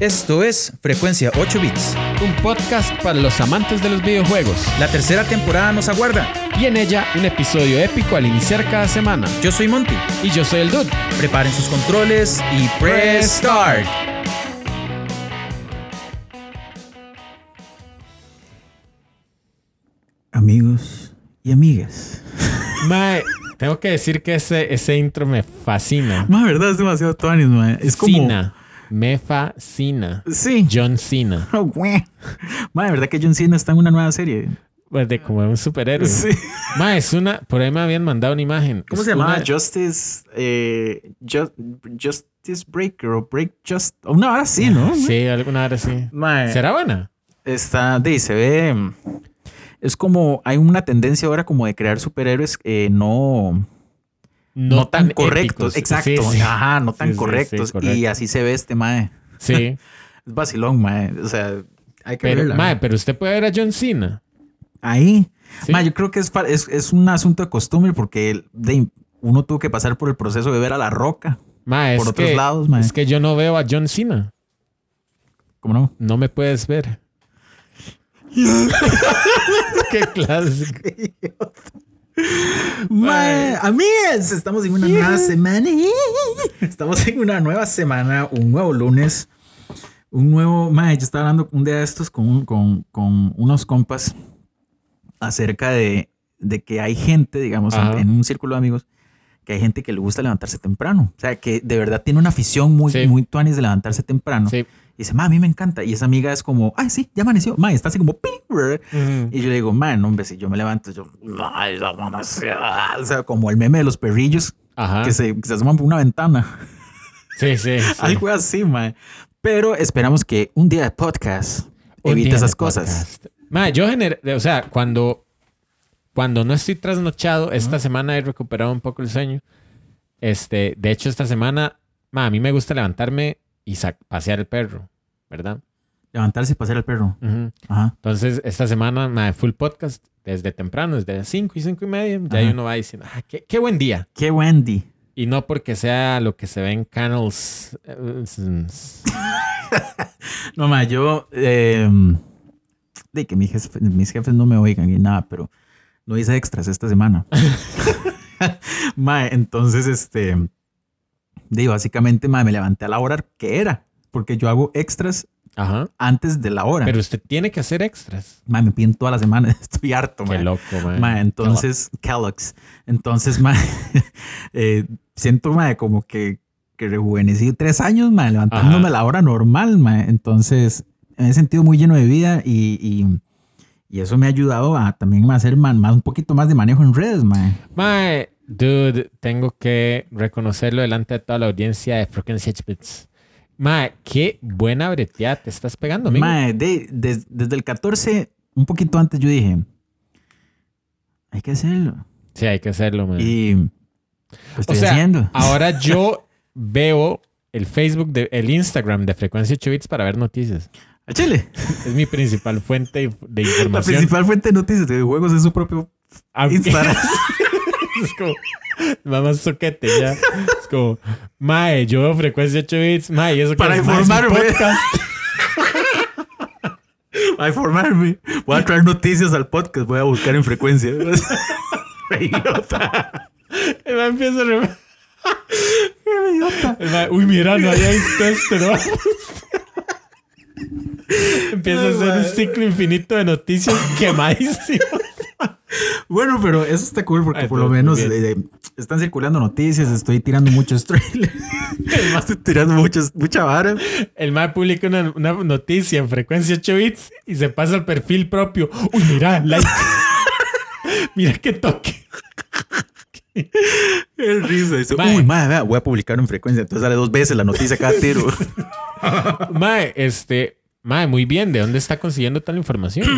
Esto es Frecuencia 8 Bits. Un podcast para los amantes de los videojuegos. La tercera temporada nos aguarda. Y en ella un episodio épico al iniciar cada semana. Yo soy Monty. Y yo soy el Dude. Preparen sus controles y press start. Amigos y amigas. Mae, tengo que decir que ese, ese intro me fascina. Ma, verdad, es demasiado tuanis, ma. Es como... Me fascina. Sí. John Cena. Oh, güey. Ma, de verdad que John Cena está en una nueva serie. Pues de como un superhéroe. Sí. Mae, es una. Por ahí me habían mandado una imagen. ¿Cómo Es se llamaba? una- Justice... Eh, Ju- Justice Breaker o Break Just... Una hora sí, ¿no? Sí, alguna hora sí. Ma, ¿Será buena? Está, de, se ve. mm, Es como. Hay una tendencia ahora como de crear superhéroes eh, no, no, tan, correctos. épicos. Exacto. Sí, sí. Ajá, no tan Sí, correctos. correcto. y así se ve este mae. Sí. Es vacilón, mae. O sea, hay que Pero, verla. mae, pero usted puede ver a John Cena. Ahí. Mae, yo creo que es, es, es un asunto de costumbre porque de, uno tuvo que pasar por el proceso de ver a la roca. Mae, Por otros que, lados, mae. Es que yo no veo a John Cena. ¿Cómo no? No me puedes ver. Qué clásico. Mae, amigos, estamos en una nueva semana. Estamos en una nueva semana, un nuevo lunes, un nuevo. Mae, yo estaba hablando un día de estos con, con, con unos compas acerca de, de que hay gente, digamos, en, un círculo de amigos, que hay gente que le gusta levantarse temprano. O sea, que de verdad tiene una afición muy, Sí. muy tuanis de levantarse temprano. Sí. Y dice, ma, a mí me encanta. Y esa amiga es como, ay, sí, ya amaneció. Ma, está así como, "Ping", brr. Y yo le digo, man, hombre, si yo me levanto, yo, "Ay, amaneció". o sea, como el meme de los perrillos Ajá. que se, que se asoman por una ventana. Sí, sí. sí. Algo así, man. Pero esperamos que un día de podcast evite esas cosas. Mae, yo gener... o sea, cuando, cuando no estoy trasnochado, esta semana he recuperado un poco el sueño. Este, de hecho, esta semana, mae, a mí me gusta levantarme y pasear el perro, ¿verdad? Levantarse y pasear al perro. Ajá. Entonces, esta semana, mae, full podcast desde temprano, desde las 5 y 5 y media. Ya Ajá. uno va diciendo, ah, qué, qué buen día. Qué Wendy. Y no porque sea lo que se ve en canals. eh, No, ma, yo. eh, de que mis jefes, mis jefes no me oigan y nada, pero no hice extras esta semana. ma, entonces, este. Digo, básicamente, me levanté a la hora que era, porque yo hago extras Ajá. antes de la hora. Pero usted tiene que hacer extras. Me piden toda la semana, estoy harto. Qué loco, man. Ma, entonces, Kellogg's. Entonces, eh, siento, ma, como que, que rejuvenecí tres años, ma, levantándome Ajá. a la hora normal, ma. Entonces, me he sentido muy lleno de vida y, y, y eso me ha ayudado a también ma, hacer más, un poquito más de manejo en redes. Mae, dude, tengo que reconocerlo delante de toda la audiencia de Frequency Bits. Mae, qué buena breteada te estás pegando, amigo. Ma, de- des- desde el 14, un poquito antes, yo dije, hay que hacerlo. Sí, hay que hacerlo, mae. Y lo estoy o sea, haciendo. ahora yo veo el Facebook, de, el Instagram de Frecuencia 8 Bits para ver noticias. Al Chile. Es mi principal fuente de La información. principal fuente de noticias de juegos es su propio Aunque- Instagram. es como, mamá soquete ya. Es como, mae, yo veo frecuencia 8 bits, mae, eso que Para es, mae, es informarme. podcast. a informarme. Voy a traer noticias al podcast. Voy a buscar en frecuencia. Idiota. El mae empieza a re- Idiota. el mae, uy, mira, no visto esto, ¿no? empieza a hacer un ciclo infinito de noticias quemadísimo. Bueno, pero eso está cool porque Ay, por lo menos eh, están circulando noticias. Estoy tirando muchos trailers. estoy tirando muchos, mucha vara. El mae publica una, una noticia en frecuencia 8 bits y se pasa al perfil propio. Uy, mira, like. mira qué toque. Qué risa. Dice. Uy, madre, voy a publicar en frecuencia. Entonces sale dos veces la noticia cada tiro. Mae, este, mae, muy bien. ¿De dónde está consiguiendo tal información?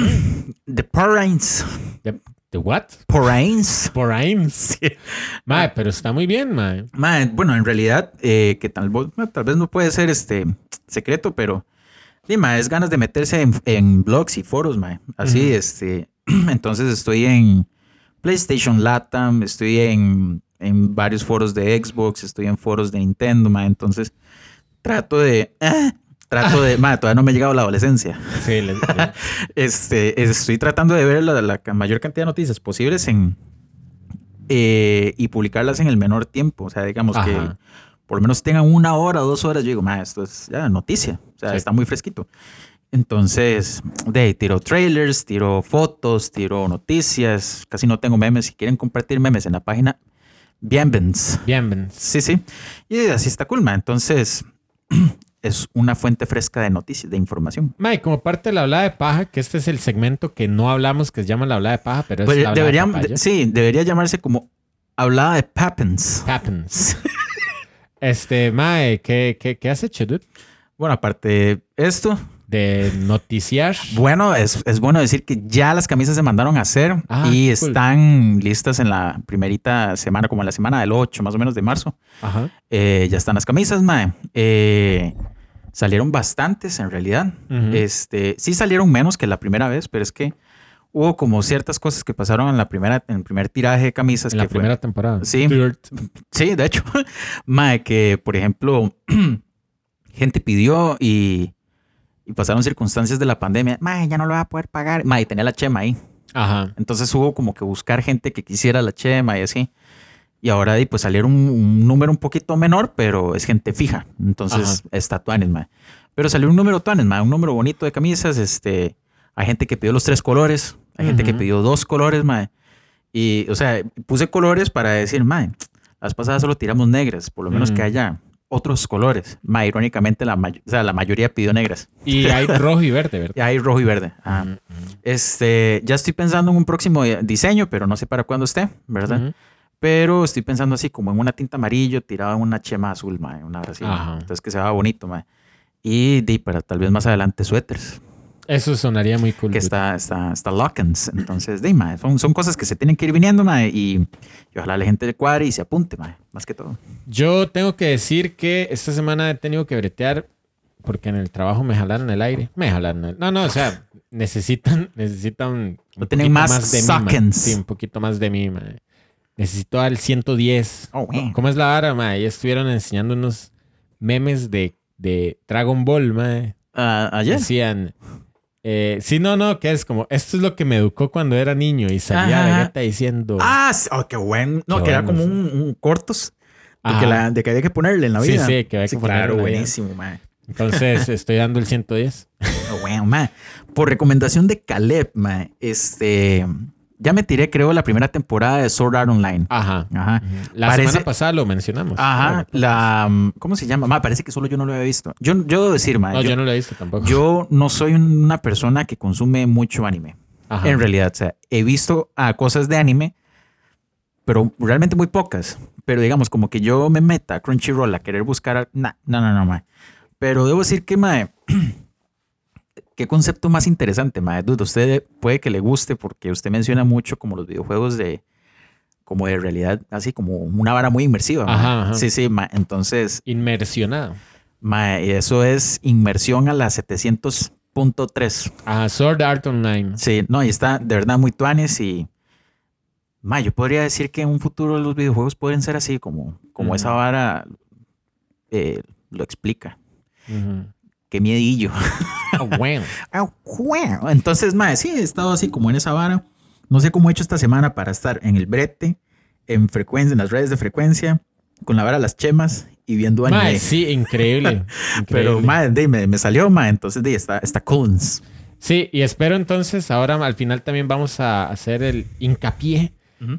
The Porrains. ¿De, de what? Porrains. Por Ames. Mae, pero está muy bien, mae. Mae, bueno, en realidad, eh, que tal, tal vez no puede ser este secreto, pero dime, es ganas de meterse en, en blogs y foros, mae. Así, este. Entonces estoy en PlayStation Latam, estoy en, en varios foros de Xbox, estoy en foros de Nintendo, mae. Entonces trato de. ah, trato de, mae, todavía no me ha llegado la adolescencia. Sí, les- Este, estoy tratando de ver la, la mayor cantidad de noticias posibles en eh, y publicarlas en el menor tiempo. O sea, digamos que Ajá. por lo menos tengan una hora dos horas. Yo digo, ma, esto es ya noticia. O sea, Sí. está muy fresquito. Entonces, de tiro trailers, tiro fotos, tiro noticias. Casi no tengo memes. Si quieren compartir memes en la página, bienvenidos. Bien, Ben. Sí, sí. Y así está cool. Entonces, es una fuente fresca de noticias, de información. Mae, como parte de la hablada de paja, que este es el segmento que no hablamos, que se llama la hablada de paja, pero es Pues la debería, de sí, debería llamarse como hablada de Pappens. Happens. Este, Mae, ¿qué, qué, qué has hecho, dude? Bueno, aparte de esto, De noticiar. bueno, es, es bueno decir que ya las camisas se mandaron a hacer Ah, y cool. están listas en la primerita semana, como en la semana del 8, más o menos de marzo. Ajá. Eh, ya están las camisas, mae. Eh, salieron bastantes en realidad. Este, sí salieron menos que la primera vez, pero es que hubo como ciertas cosas que pasaron en la primera, en el primer tiraje de camisas. en la fue- primera temporada. Sí. Sí, de hecho, mae, que por ejemplo, gente pidió y, y pasaron circunstancias de la pandemia, mae, ya no lo va a poder pagar, mae, tenía la chema ahí. Ajá. Entonces hubo como que buscar gente que quisiera la chema y así. Y ahora pues salieron un, un número un poquito menor, pero es gente fija. Entonces está tuanes, mae. Pero salió un número tuanes, mae, un número bonito de camisas. Este, hay gente que pidió los tres colores, hay gente que pidió dos colores, mae. Y, o sea, puse colores para decir, mae, las pasadas solo tiramos negras, por lo menos Mm. que haya otros colores. Mae, irónicamente, la, may- o sea, la mayoría pidió negras. Y hay rojo y verde, ¿verdad? Y hay rojo y verde. Ah. Ujú, Este, ya estoy pensando en un próximo diseño, pero no sé para cuándo esté, ¿verdad? Pero estoy pensando así como en una tinta amarillo tirada en una chema azul, mae, una así. Ajá. Entonces que se vea bonito, mae. Y di, para tal vez más adelante suéteres, Eso sonaría muy cool. que está, está, está Lockens. Entonces, di, mae, son, son cosas que se tienen que ir viniendo, mae, y, y ojalá la gente le cuadre y se apunte, mae, más que todo. Yo tengo que decir que esta semana he tenido que bretear porque en el trabajo me jalaron el aire. Me jalaron el... No, no, o sea, necesitan, necesitan un No tienen poquito más de mí. Sí, un poquito más de mí, mae. Necesito al 110. Oh. ¿Cómo es la vara, mae? Ya estuvieron enseñando unos memes de, de Dragon Ball, mae. Ah, ayer. Decían... eh, sí, no, no, que es como, esto es lo que me educó cuando era niño y salía Ajá. Vegeta diciendo... Ah, sí, oh, qué bueno. No, Qué que era como sí. un, un cortos de que, la, de que había que ponerle en la Sí, vida. sí, que había que ponerle Claro, la buenísimo, mae. Entonces estoy dando el 110. Oh, bueno, mae. Por recomendación de Caleb, mae, este, ya me tiré, creo, la primera temporada de Sword Art Online. Ajá. Ajá. La Parece- semana pasada lo mencionamos. Ajá. Claro. La, ¿cómo se llama? Ma, parece que solo yo no lo había visto. Yo, yo debo decir, mae, No, yo, yo no lo he visto tampoco. yo no soy una persona que consume mucho anime. Ajá. En realidad, o sea, he visto a cosas de anime, pero realmente muy pocas. Pero digamos, como que yo me meta a Crunchyroll a querer buscar. a- nah, no, no, no, mae. Pero debo decir que, mae, qué concepto más interesante, mae. Dude, usted puede que le guste porque usted menciona mucho como los videojuegos de como de realidad, así como una vara muy inmersiva. mae. Ajá, ajá. Sí, sí, mae. Entonces, Inmersionado. mae, eso es inmersión a la 700.3. Ajá. Sword Art Online. Sí, no, y está de verdad muy tuanes y... Ma, yo podría decir que en un futuro los videojuegos pueden ser así, como, como esa vara eh, lo explica. Ujú. Qué miedillo. Ah, bueno. Ah, bueno. Entonces, ma, sí, he estado así como en esa vara. No sé cómo he hecho esta semana para estar en el brete, en frecuencia, en las redes de frecuencia, con la vara las chemas y viendo anime. Mae, sí, increíble. Pero, increíble. ma, de, me, me salió, ma, entonces de, está, está coons. Sí, y espero entonces, ahora al final también vamos a hacer el hincapié.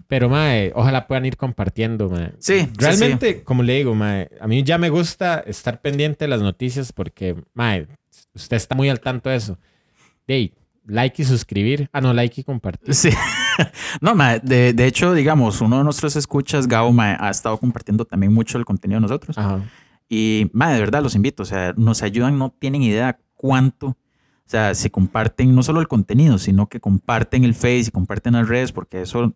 Pero, mae, ojalá puedan ir compartiendo, mae. Sí, sí, Realmente, como le digo, mae, a mí ya me gusta estar pendiente de las noticias porque, mae, usted está muy al tanto de eso. Hey, like y suscribir. Ah, no, like y compartir. Sí. no, ma, de, de hecho, digamos, uno de nuestros escuchas, Gao, ma, ha estado compartiendo también mucho el contenido de nosotros. Ajá. Y, ma, de verdad, los invito. O sea, nos ayudan, no tienen idea cuánto. O sea, se comparten no solo el contenido, sino que comparten el Face y comparten las redes, porque eso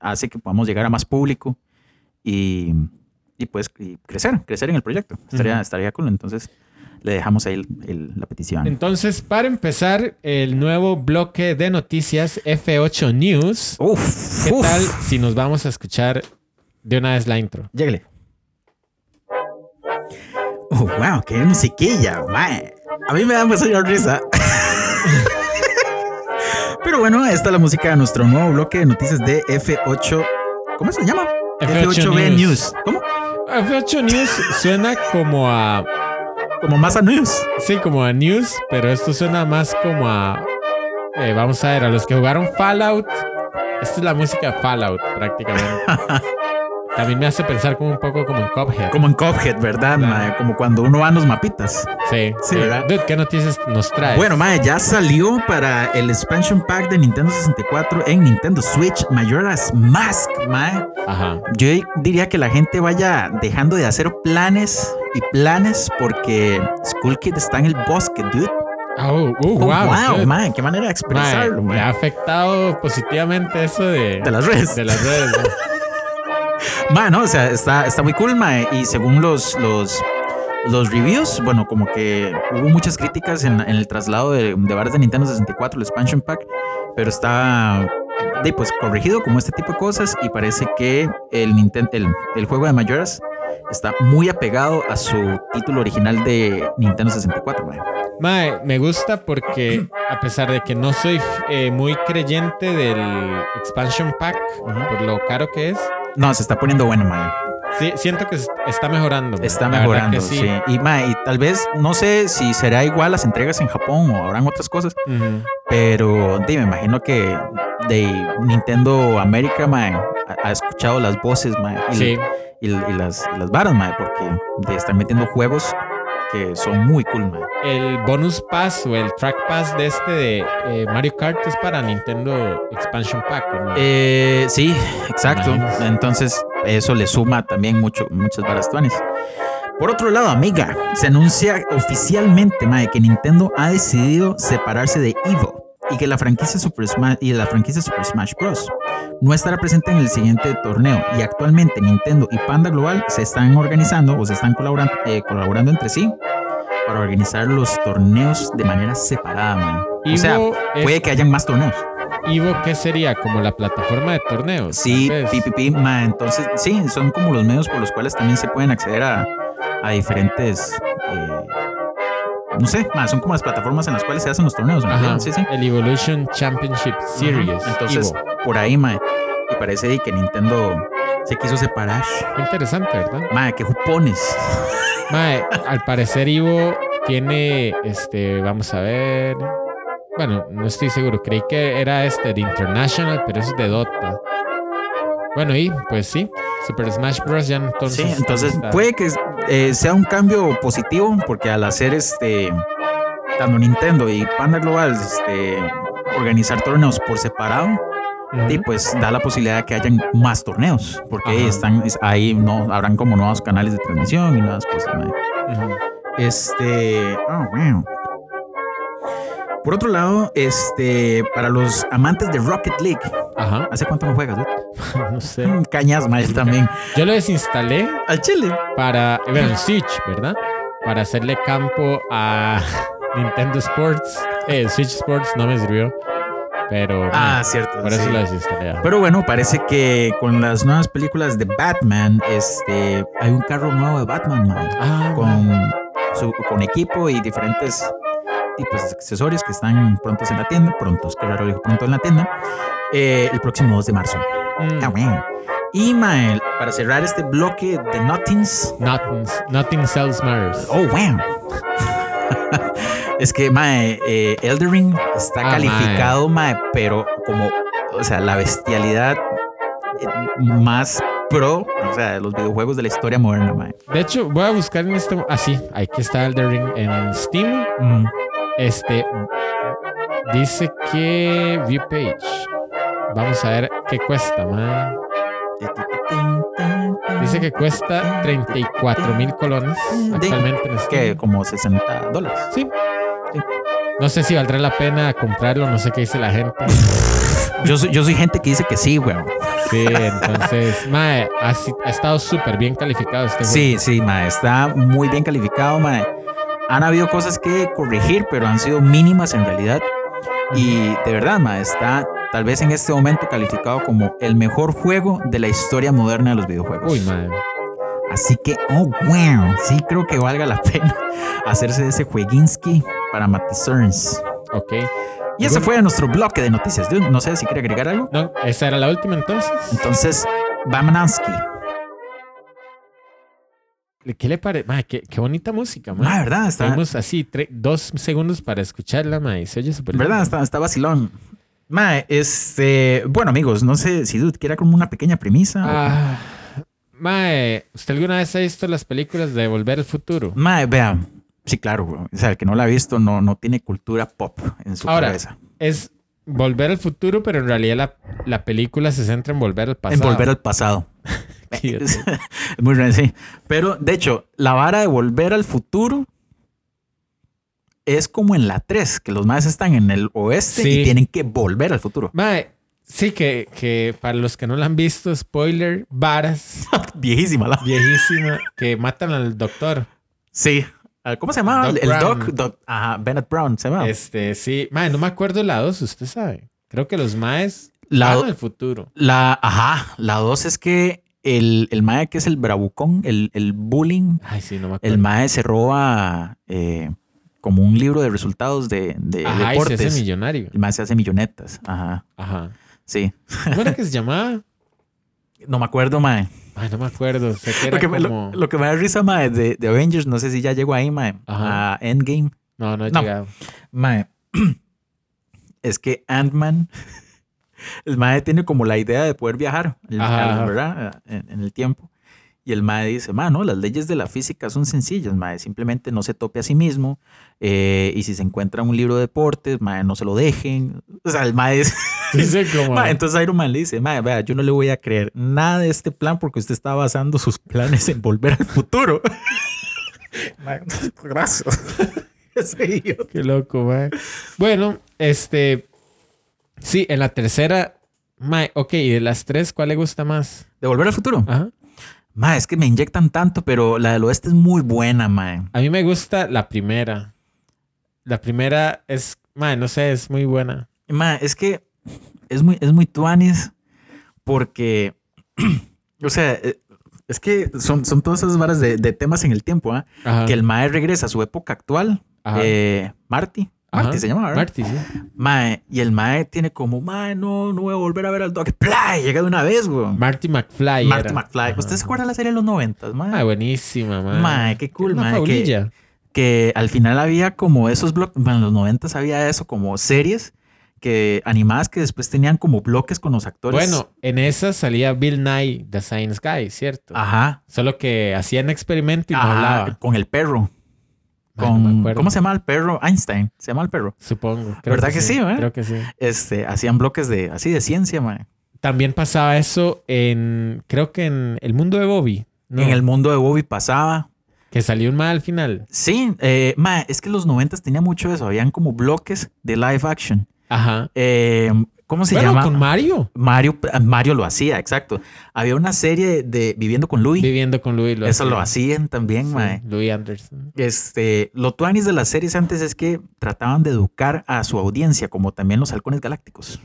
hace que podamos llegar a más público y, y pues y crecer, crecer en el proyecto. Estaría, Ujú. estaría cool. Entonces, le dejamos ahí el- el- la petición. Entonces, para empezar el nuevo bloque de noticias F8 News, Uf, ¿qué uf. tal si nos vamos a escuchar de una vez la intro? Lléguele. Oh, wow, qué musiquilla, mae. A mí me da mucha risa. Pero bueno, esta es la música de nuestro nuevo bloque de noticias de F8. ¿Cómo se llama? F8 b News. News. ¿Cómo? F8 News suena como a. Como más a news. Sí, como a news, pero esto suena más como a. eh, vamos a ver, a los que jugaron Fallout. Esta es la música Fallout, prácticamente. También me hace pensar como un poco como en Cuphead. Como en Cuphead, ¿verdad? Mae? Como cuando uno va a los mapitas. Sí, Sí, ¿verdad? Dude, ¿qué noticias nos traes? Bueno, mae, ya salió para el expansion pack de Nintendo 64 en Nintendo Switch Majora's Mask, mae. Ajá. Yo diría que la gente vaya dejando de hacer planes y planes porque Skull Kid está en el bosque, dude. Oh, uh, Oh, wow. wow, mae, qué manera de expresarlo, me ha afectado positivamente eso de, De las redes. de las redes. ¿no? Mae, no, o sea, está, está muy cool, mae. Y según los, los, los reviews, bueno, como que hubo muchas críticas en, en el traslado de, de bares de Nintendo 64, el expansion pack, pero está de, pues, corregido como este tipo de cosas y parece que el, Ninten- el, el juego de Majora's está muy apegado a su título original de Nintendo 64, mae. Mae, me gusta porque a pesar de que no soy eh, muy creyente del expansion pack por lo caro que es, No, se está poniendo bueno, mae. sí, siento que es- está mejorando. Está La mejorando, sí. Y, tal vez, no sé si será igual las entregas en Japón o habrán otras cosas. Pero di, me imagino que de Nintendo América, ha, ha escuchado las voces, y, Sí, y- y las, y las varas, mae, porque de estar metiendo juegos que son muy cool, mae. el bonus pass o el track pass de este de eh, Mario Kart es para Nintendo Expansion Pack. ¿o no? Eh, sí, exacto. Entonces, eso le suma también mucho, muchas. Por otro lado, amiga, se anuncia oficialmente, mae, que Nintendo ha decidido separarse de Evo y que la franquicia Super Smash y la franquicia Super Smash Bros. no estará presente en el siguiente torneo y actualmente Nintendo y Panda Global se están organizando o se están colaborando, eh, colaborando entre sí para organizar los torneos de manera separada, mae. O sea, es- puede que hayan más torneos. Evo, ¿qué sería? Como la plataforma de torneos. Sí. PPP, entonces sí, son como los medios por los cuales también se pueden acceder a, a diferentes, no sé, ma, son como las plataformas en las cuales se hacen los torneos, ¿me Ajá? Sí, sí. El Evolution Championship Series. Entonces, Evo. por ahí, ma, y parece que Nintendo se quiso separar. Qué interesante, ¿verdad? Ma, qué jupones. Mae, al parecer Ivo tiene, este, vamos a ver. Bueno, no estoy seguro. Creí que era este de International, pero es de Dota. Bueno, y pues sí, Super Smash Bros. ya entonces. Sí, entonces puede que eh, sea un cambio positivo porque al hacer este, tanto Nintendo y Panda Global, este, organizar torneos por separado, y pues da la posibilidad de que hayan más torneos, porque Ajá. están es- ahí no habrán como nuevos canales de transmisión y nuevas cosas. Ujú. Este, oh, wow. Por otro lado, este, para los amantes de Rocket League, Ajá, ¿hace cuánto no juegas? dude? no sé. Mm, Cañas, mae, también. Yo lo desinstalé Al chile. para, bueno, el Switch, ¿verdad? Para hacerle campo a Nintendo Sports. Eh, Switch Sports no me sirvió, pero Ah, cierto. por eso lo desinstalé. Pero bueno, parece que con las nuevas películas de Batman, este, hay un carro nuevo de Batman, mae. Ah, con, su, con equipo y diferentes tipos de accesorios que están prontos en la tienda, prontos, que raro dijo pronto en la tienda, eh, el próximo 2 de marzo. mm. Ah, bueno. Y Mael, para cerrar este bloque de Nothings, Nothing, nothing sells matters. oh, wow. es que, Mae, eh, Elden Ring está Ah, calificado, mae. pero como, o sea, la bestialidad eh, más pro, o sea, de los videojuegos de la historia moderna, Mae. De hecho, voy a buscar en este. Ah, sí, aquí está Elden Ring en Steam. Mm. Este dice que view page. Vamos a ver qué cuesta, man. Dice que cuesta 34 mil colones actualmente en que como 60 dólares. Sí. Sí. No sé si valdrá la pena comprarlo, no sé qué dice la gente. Yo soy, yo soy gente que dice que sí, weón. Sí, entonces, mae, ha, ha estado súper bien calificado este juego. Sí, sí, ma, está muy bien calificado, ma. Han habido cosas que corregir, pero han sido mínimas en realidad. Y de verdad, ma, está tal vez en este momento calificado como el mejor juego de la historia moderna de los videojuegos. Uy, mae. Así que, oh, wow, sí creo que valga la pena hacerse ese jueguinski para Matizerns. Ok. Y ese fue nuestro bloque de noticias. Dude, no sé si quiere agregar algo. No, esa era la última entonces. Entonces, Bamanansky. ¿Qué le parece? Ma, qué, qué bonita música, ma. Ah, ¿verdad? Está, Tenemos así dos segundos para escucharla, ma, y se oye súper ¿verdad? Está, está vacilón. Mae, este, bueno amigos, no sé si Dude quiera como una pequeña premisa. Ah, mae, ¿usted alguna vez ha visto las películas de Volver al Futuro? Mae, vea, sí, claro, o sea, el que no la ha visto no, no tiene cultura pop en su Ahora, cabeza. Es Volver al Futuro, pero en realidad la, la película se centra en volver al En pasado. volver al pasado. Es muy raro, sí. Pero, de hecho, la vara de volver al futuro es como en la 3, que los más están en el oeste Sí. y tienen que volver al futuro. Mae, sí que, que para los que no la han visto, spoiler, varas, Viejísima la. viejísima, que matan al doctor. Sí. Ah, ¿Cómo se llamaba? Doc el Brown. Doc, Doc- ajá, Bennett Brown se llama. Este, sí. Mae, no me acuerdo la dos, usted sabe. Creo que los maes La- van al futuro. La, ajá, la 2 es que el, el mae que es el bravucón, el, el bullying, Ay, sí, no me acuerdo. el mae se roba eh, como un libro de resultados de, de Ajá, y se deportes. hace millonario. el mae se hace millonetas. Ajá, Ajá. sí. ¿Cómo era que se llamaba? No me acuerdo, mae. Ay, no me acuerdo. Que Lo que, me, lo- como... lo que me da risa, mae, de, de Avengers, no sé si ya llegó ahí, mae, Ajá. a Endgame. No, no he No. llegado. Mae, es que Ant-Man, el mae tiene como la idea de poder viajar, el- Ajá, ajá. ¿verdad? En, en el tiempo. Y el mae dice, mae, no, las leyes de la física son sencillas, mae, simplemente no se tope a sí mismo. eh, y si se encuentra un libro de deportes, mae, no se lo dejen. O sea, el mae es... Dice como... Mae, entonces Iron Man le dice, mae, vea, yo no le voy a creer nada de este plan porque usted está basando sus planes en volver al futuro. Mae, gracias. Qué loco, mae. Bueno, este... Sí, en la tercera... Mae, ok, y de las tres, ¿cuál le gusta más? ¿De volver al futuro? Ajá. Mae, es que me inyectan tanto, pero la del oeste es muy buena, mae. A mí me gusta la primera. La primera es... Mae, no sé, es muy buena. Mae, es que es muy, es muy tuanis porque, o sea, eh, es que son, son todas esas varas de, de temas en el tiempo, ¿ah? Que el mae regresa a su época actual. Eh, Marty. Marty se llama, ¿verdad? Marty, sí. Mae, y el mae tiene como, mae, no, no voy a volver a ver al Doc. ¡Play! Llega de una vez, güey. Marty McFly Marty era. McFly. Ajá. ¿Usted se acuerda de la serie de los noventas, mae? Ah, buenísima, mae. Mae, qué cool, Una mae, que- faulilla. que al final había como esos bloques, bueno, en los noventas había eso, como series que animadas que después tenían como bloques con los actores. Bueno, en esa salía Bill Nye, The Science Guy, ¿cierto? ajá, Solo que hacían experimento y no ajá, hablaba. con el perro. Con, no acuerdo. ¿Cómo se llama el perro? Einstein, se llama el perro. Supongo. Creo ¿Verdad que sí, eh? Creo que sí. Este, hacían bloques de así de ciencia, mae. También pasaba eso en, creo que en El Mundo de Bobby. ¿no? En el mundo de Bobby pasaba. Que salió un mal al final. Sí, eh, mae, es que los noventas tenía mucho eso, habían como bloques de live action. Ajá. Eh, ¿Cómo se bueno, llama? con Mario. Mario, Mario lo hacía, exacto. Había una serie de Viviendo con Louis. Viviendo con Louis. Eso lo hacía. hacían también, Sí, mae. Louis Anderson. Este, lo tuanis de las series antes es que trataban de educar a su audiencia, como también los halcones galácticos.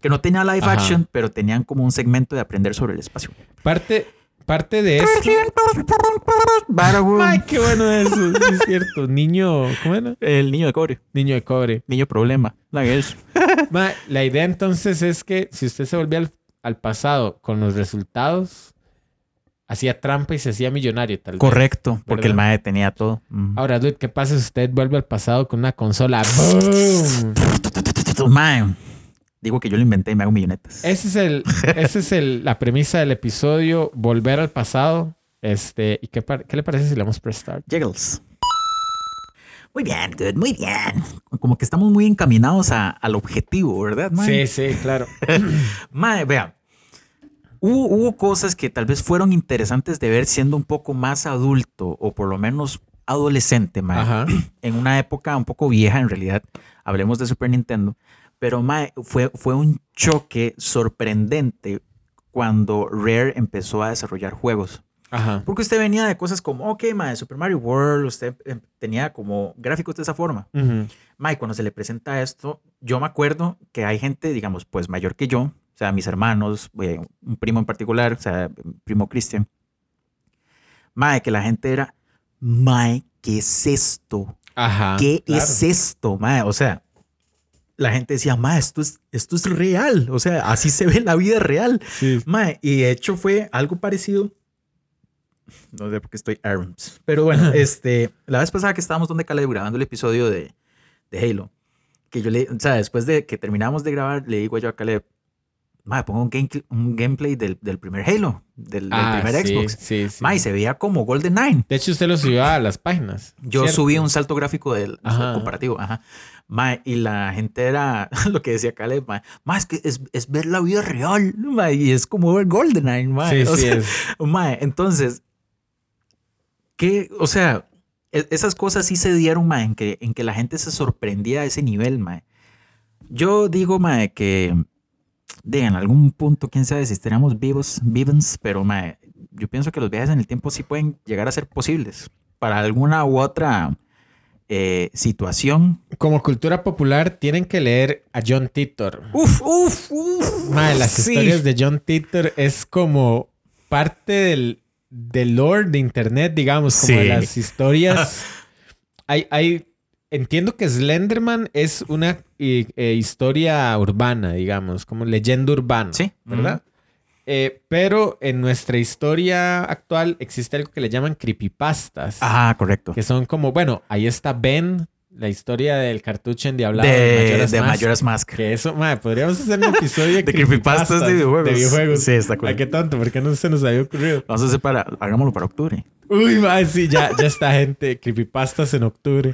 Que no tenía live Ajá. action, pero tenían como un segmento de aprender sobre el espacio. Parte, parte de esto. Baragüe. Ay, qué bueno eso. sí es cierto. Niño, ¿cómo era? El niño de cobre, Niño de cobre. niño problema. La. Ma, la idea entonces es que si usted se volvía al, al pasado con los resultados, hacía trampa y se hacía millonario, tal vez. Correcto, porque el mae tenía todo. Mm. Ahora, dude, ¿qué pasa si usted vuelve al pasado con una consola? ¡Boom! Mae, digo que yo lo inventé y me hago millonetas. Ese es el, ese es el, la premisa del episodio, volver al pasado. Este, ¿y qué, qué le parece si le damos press start? Jiggles. Muy bien, dude, muy bien. Como que estamos muy encaminados a- al objetivo, ¿verdad, mae? Sí, sí, claro. Mae, vea. Hubo, hubo cosas que tal vez fueron interesantes de ver siendo un poco más adulto o por lo menos adolescente, mae. Ajá. En una época un poco vieja, en realidad. Hablemos de Super Nintendo. Pero, mae, fue, fue un choque sorprendente cuando Rare empezó a desarrollar juegos. Ajá. Porque usted venía de cosas como, ok, mae, Super Mario World, usted eh, tenía como gráficos de esa forma. Ujú. Mike, cuando se le presenta esto, yo me acuerdo que hay gente, digamos, pues mayor que yo, o sea, mis hermanos, eh, un primo en particular, o sea, mi primo Cristian, mae, que la gente era, mae, ¿qué es esto? Ajá. ¿Qué claro. es esto, mae? O sea, la gente decía, mae, esto es, esto es real. O sea, así se ve la vida real. Sí. Mae, y de hecho fue algo parecido. No sé por qué estoy Arms. Pero bueno, este, la vez pasada que estábamos donde Caleb grabando el episodio de, de Halo, que yo le, o sea, después de que terminamos de grabar, le digo yo a Caleb, mae, pongo un, game- un gameplay del, del primer Halo, del, del Ah, primer sí, Xbox. Sí, sí. Mae, se veía como Golden Nine. De hecho, usted lo subió a las páginas. Yo ¿cierto? subí un salto gráfico del Ajá. comparativo, ajá. Mae, y la gente era lo que decía Caleb, mae, mae, es que es, es ver la vida real, mae, y es como ver GoldenEye, mae. Sí, o sea, entonces, ¿qué? O sea, e- esas cosas sí se dieron, mae, en que, en que la gente se sorprendía a ese nivel, mae. Yo digo, mae, que de en algún punto, quién sabe si estaríamos vivos, vivens, pero mae, yo pienso que los viajes en el tiempo sí pueden llegar a ser posibles para alguna u otra eh, situación. Como cultura popular, tienen que leer a John Titor. Uf, uf, uf. Mae, las sí. historias de John Titor es como parte del, del lore de internet, digamos, como Sí. las historias. hay, hay, entiendo que Slenderman es una eh, eh, historia urbana, digamos, como leyenda urbana, Sí. ¿verdad? Eh, pero en nuestra historia actual existe algo que le llaman creepypastas. Ajá, correcto. Que son como, bueno, ahí está Ben, la historia del cartucho endiablado De, Majora's de Mask. Majora's Mask. Que eso, madre, podríamos hacer un episodio de, De creepypastas de videojuegos. De videojuegos. Sí, está cool. Ay, qué tonto, ¿por qué no se nos había ocurrido? Vamos a hacer para, hagámoslo para octubre. Uy, madre, sí, ya, ya está gente, creepypastas en octubre.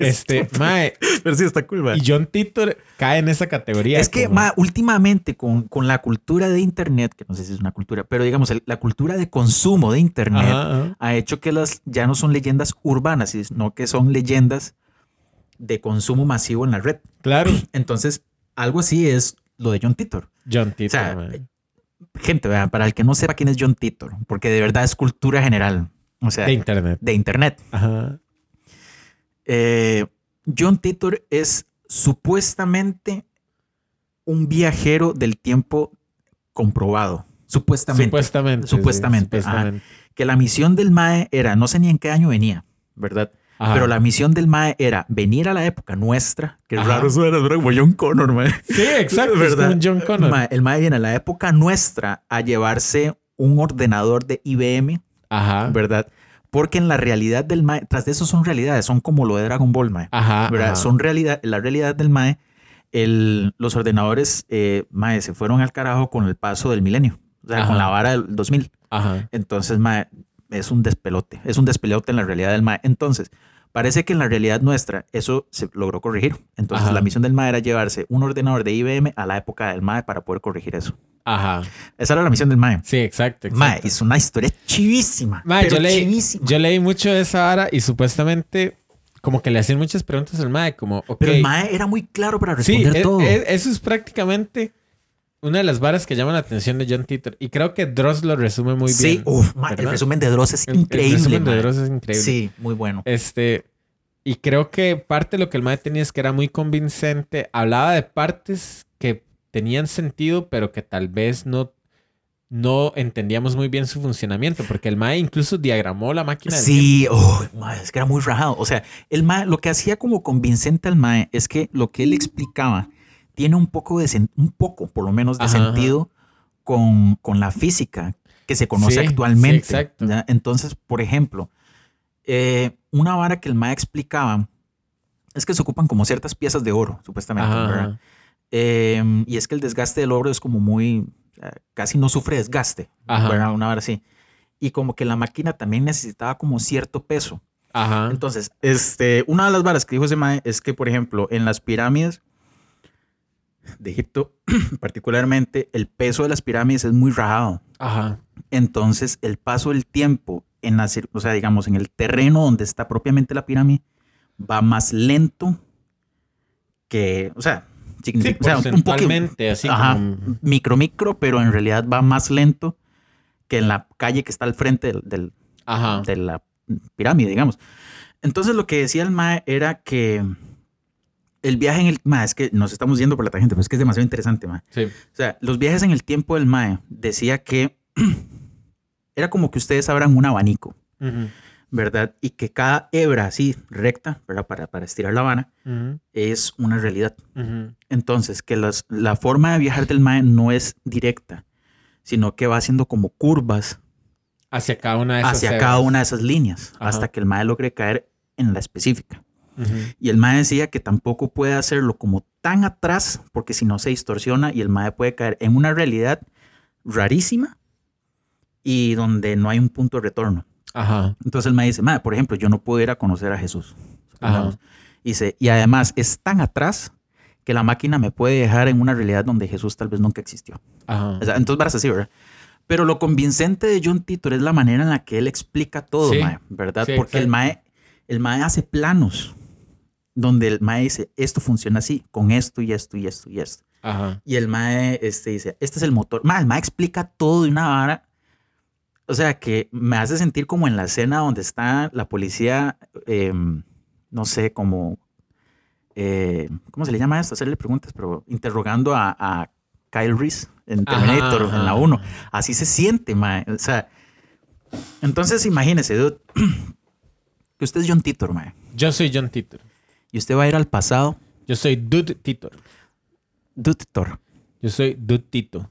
Este, mae, Pero sí, está cool, man. y John Titor cae en esa categoría. Es que, como- últimamente con, con la cultura de Internet, que no sé si es una cultura, pero digamos, el- la cultura de consumo de Internet Ajá, ajá. ha hecho que las ya no son leyendas urbanas, sino que son leyendas de consumo masivo en la red. Claro, Entonces, algo así es lo de John Titor. John Titor, sea, mae. Gente, vean, para el que no sepa quién es John Titor, porque de verdad es cultura general, o sea, de de, internet. Internet. Ajá. Eh, John Titor es supuestamente un viajero del tiempo comprobado. Supuestamente. Supuestamente. Supuestamente, que la misión del MAE era, no sé ni en qué año venía, ¿verdad? Ajá. Pero la misión del MAE era venir a la época nuestra, que Ajá. raro suena, ¿verdad? Como John Connor, mae. Sí, exacto. Es como un John Connor. Mae, el MAE viene a la época nuestra a llevarse un ordenador de IBM, Ajá. ¿verdad? Porque en la realidad del MAE, tras de eso son realidades, son como lo de Dragon Ball, MAE. Ajá. ¿verdad? ajá. Son realidad, la realidad del MAE, el, los ordenadores eh, MAE se fueron al carajo con el paso del milenio, o sea, Ajá. con la vara del 2000. Ajá. Entonces, MAE, es un despelote, es un despelote en la realidad del MAE. Entonces, parece que en la realidad nuestra eso se logró corregir. Entonces, Ajá. la misión del MAE era llevarse un ordenador de IBM a la época del MAE para poder corregir eso. Ajá. Esa era la misión del MAE. Sí, exacto. exacto. MAE, es una historia chivísima. Mae, pero yo, leí, chivísima. yo leí mucho de esa vara y supuestamente como que le hacían muchas preguntas al mae, como, ok. Pero el MAE era muy claro para sí, responder e- todo. e- eso es prácticamente una de las varas que llaman la atención de John Titor. Y creo que Dross lo resume muy sí, bien. uf, mae, el resumen de Dross es El- el increíble. resumen de. Dross es increíble. Sí, muy bueno. Este, y creo que parte de lo que el mae tenía es que era muy convincente. Hablaba de partes que tenían sentido, pero que tal vez no, no entendíamos muy bien su funcionamiento, porque el mae incluso diagramó la máquina. del Sí, oh, es que era muy rajado. O sea, el mae, lo que hacía como convincente al mae es que lo que él explicaba tiene un poco de un poco, por lo menos, de Ajá, ajá. sentido con, con la física que se conoce Sí, sí, actualmente. exacto. ¿ya? Entonces, por ejemplo, eh, una vara que el mae explicaba es que se ocupan como ciertas piezas de oro, supuestamente, Ajá, ¿verdad? ajá. Eh, y es que el desgaste del oro es como muy, eh, casi no sufre desgaste. Una hora así. Y como que la máquina también necesitaba como cierto peso. Ajá. Entonces, este, una de las varas que dijo ese mae es que, por ejemplo, en las pirámides de Egipto, particularmente, el peso de las pirámides es muy rajado. Ajá. Entonces, el paso del tiempo en la, o sea, digamos, en el terreno donde está propiamente la pirámide, va más lento que, o sea, Sí, o sea, un poco porcentualmente, así Ajá, como... micro, micro, pero en realidad va más lento que en la calle que está al frente del, del- Ajá. de la pirámide, digamos. Entonces lo que decía el Mae era que el viaje en el Mae, es que nos estamos yendo por la tangente, pero es que es demasiado interesante, Mae. Sí. O sea, los viajes en el tiempo del Mae decía que era como que ustedes abran un abanico, ¿verdad? Y que cada hebra así recta, ¿verdad? Para, para estirar la ujú, es una realidad. Entonces, que las- la forma de viajar del mae no es directa, sino que va haciendo como curvas Hacia cada una de esas hacia hebras. cada una de esas líneas, Ajá. hasta que el mae logre caer en la específica. Y el mae decía que tampoco puede hacerlo como tan atrás, porque si no se distorsiona y el mae puede caer en una realidad rarísima y donde no hay un punto de retorno. Ajá. Entonces el mae dice, mae, por ejemplo, yo no puedo ir a conocer a Jesús. Ajá. Dice, y además es tan atrás que la máquina me puede dejar en una realidad donde Jesús tal vez nunca existió. Ajá. O sea, entonces varas así, ¿verdad? Pero lo convincente de John Titor es la manera en la que él explica todo, Sí. mae, ¿verdad? Sí, Porque el mae, el mae hace planos donde el mae dice, esto funciona así, con esto y esto y esto y esto. Ajá. Y el mae este, dice, este es el motor. Mae, el mae explica todo de una vara. O sea, que me hace sentir como en la escena donde está la policía, em, no sé, como, eh, ¿cómo se le llama esto? Hacerle preguntas, pero interrogando a, a Kyle Reese en Terminator, Ajá, en la ajá. 1. Así se siente, mae. O sea, entonces imagínese, dude, que usted es John Titor, mae, Yo soy John Titor. Y usted va a ir al pasado, Yo soy Dude Titor. Dude Titor. Yo soy Dude Tito.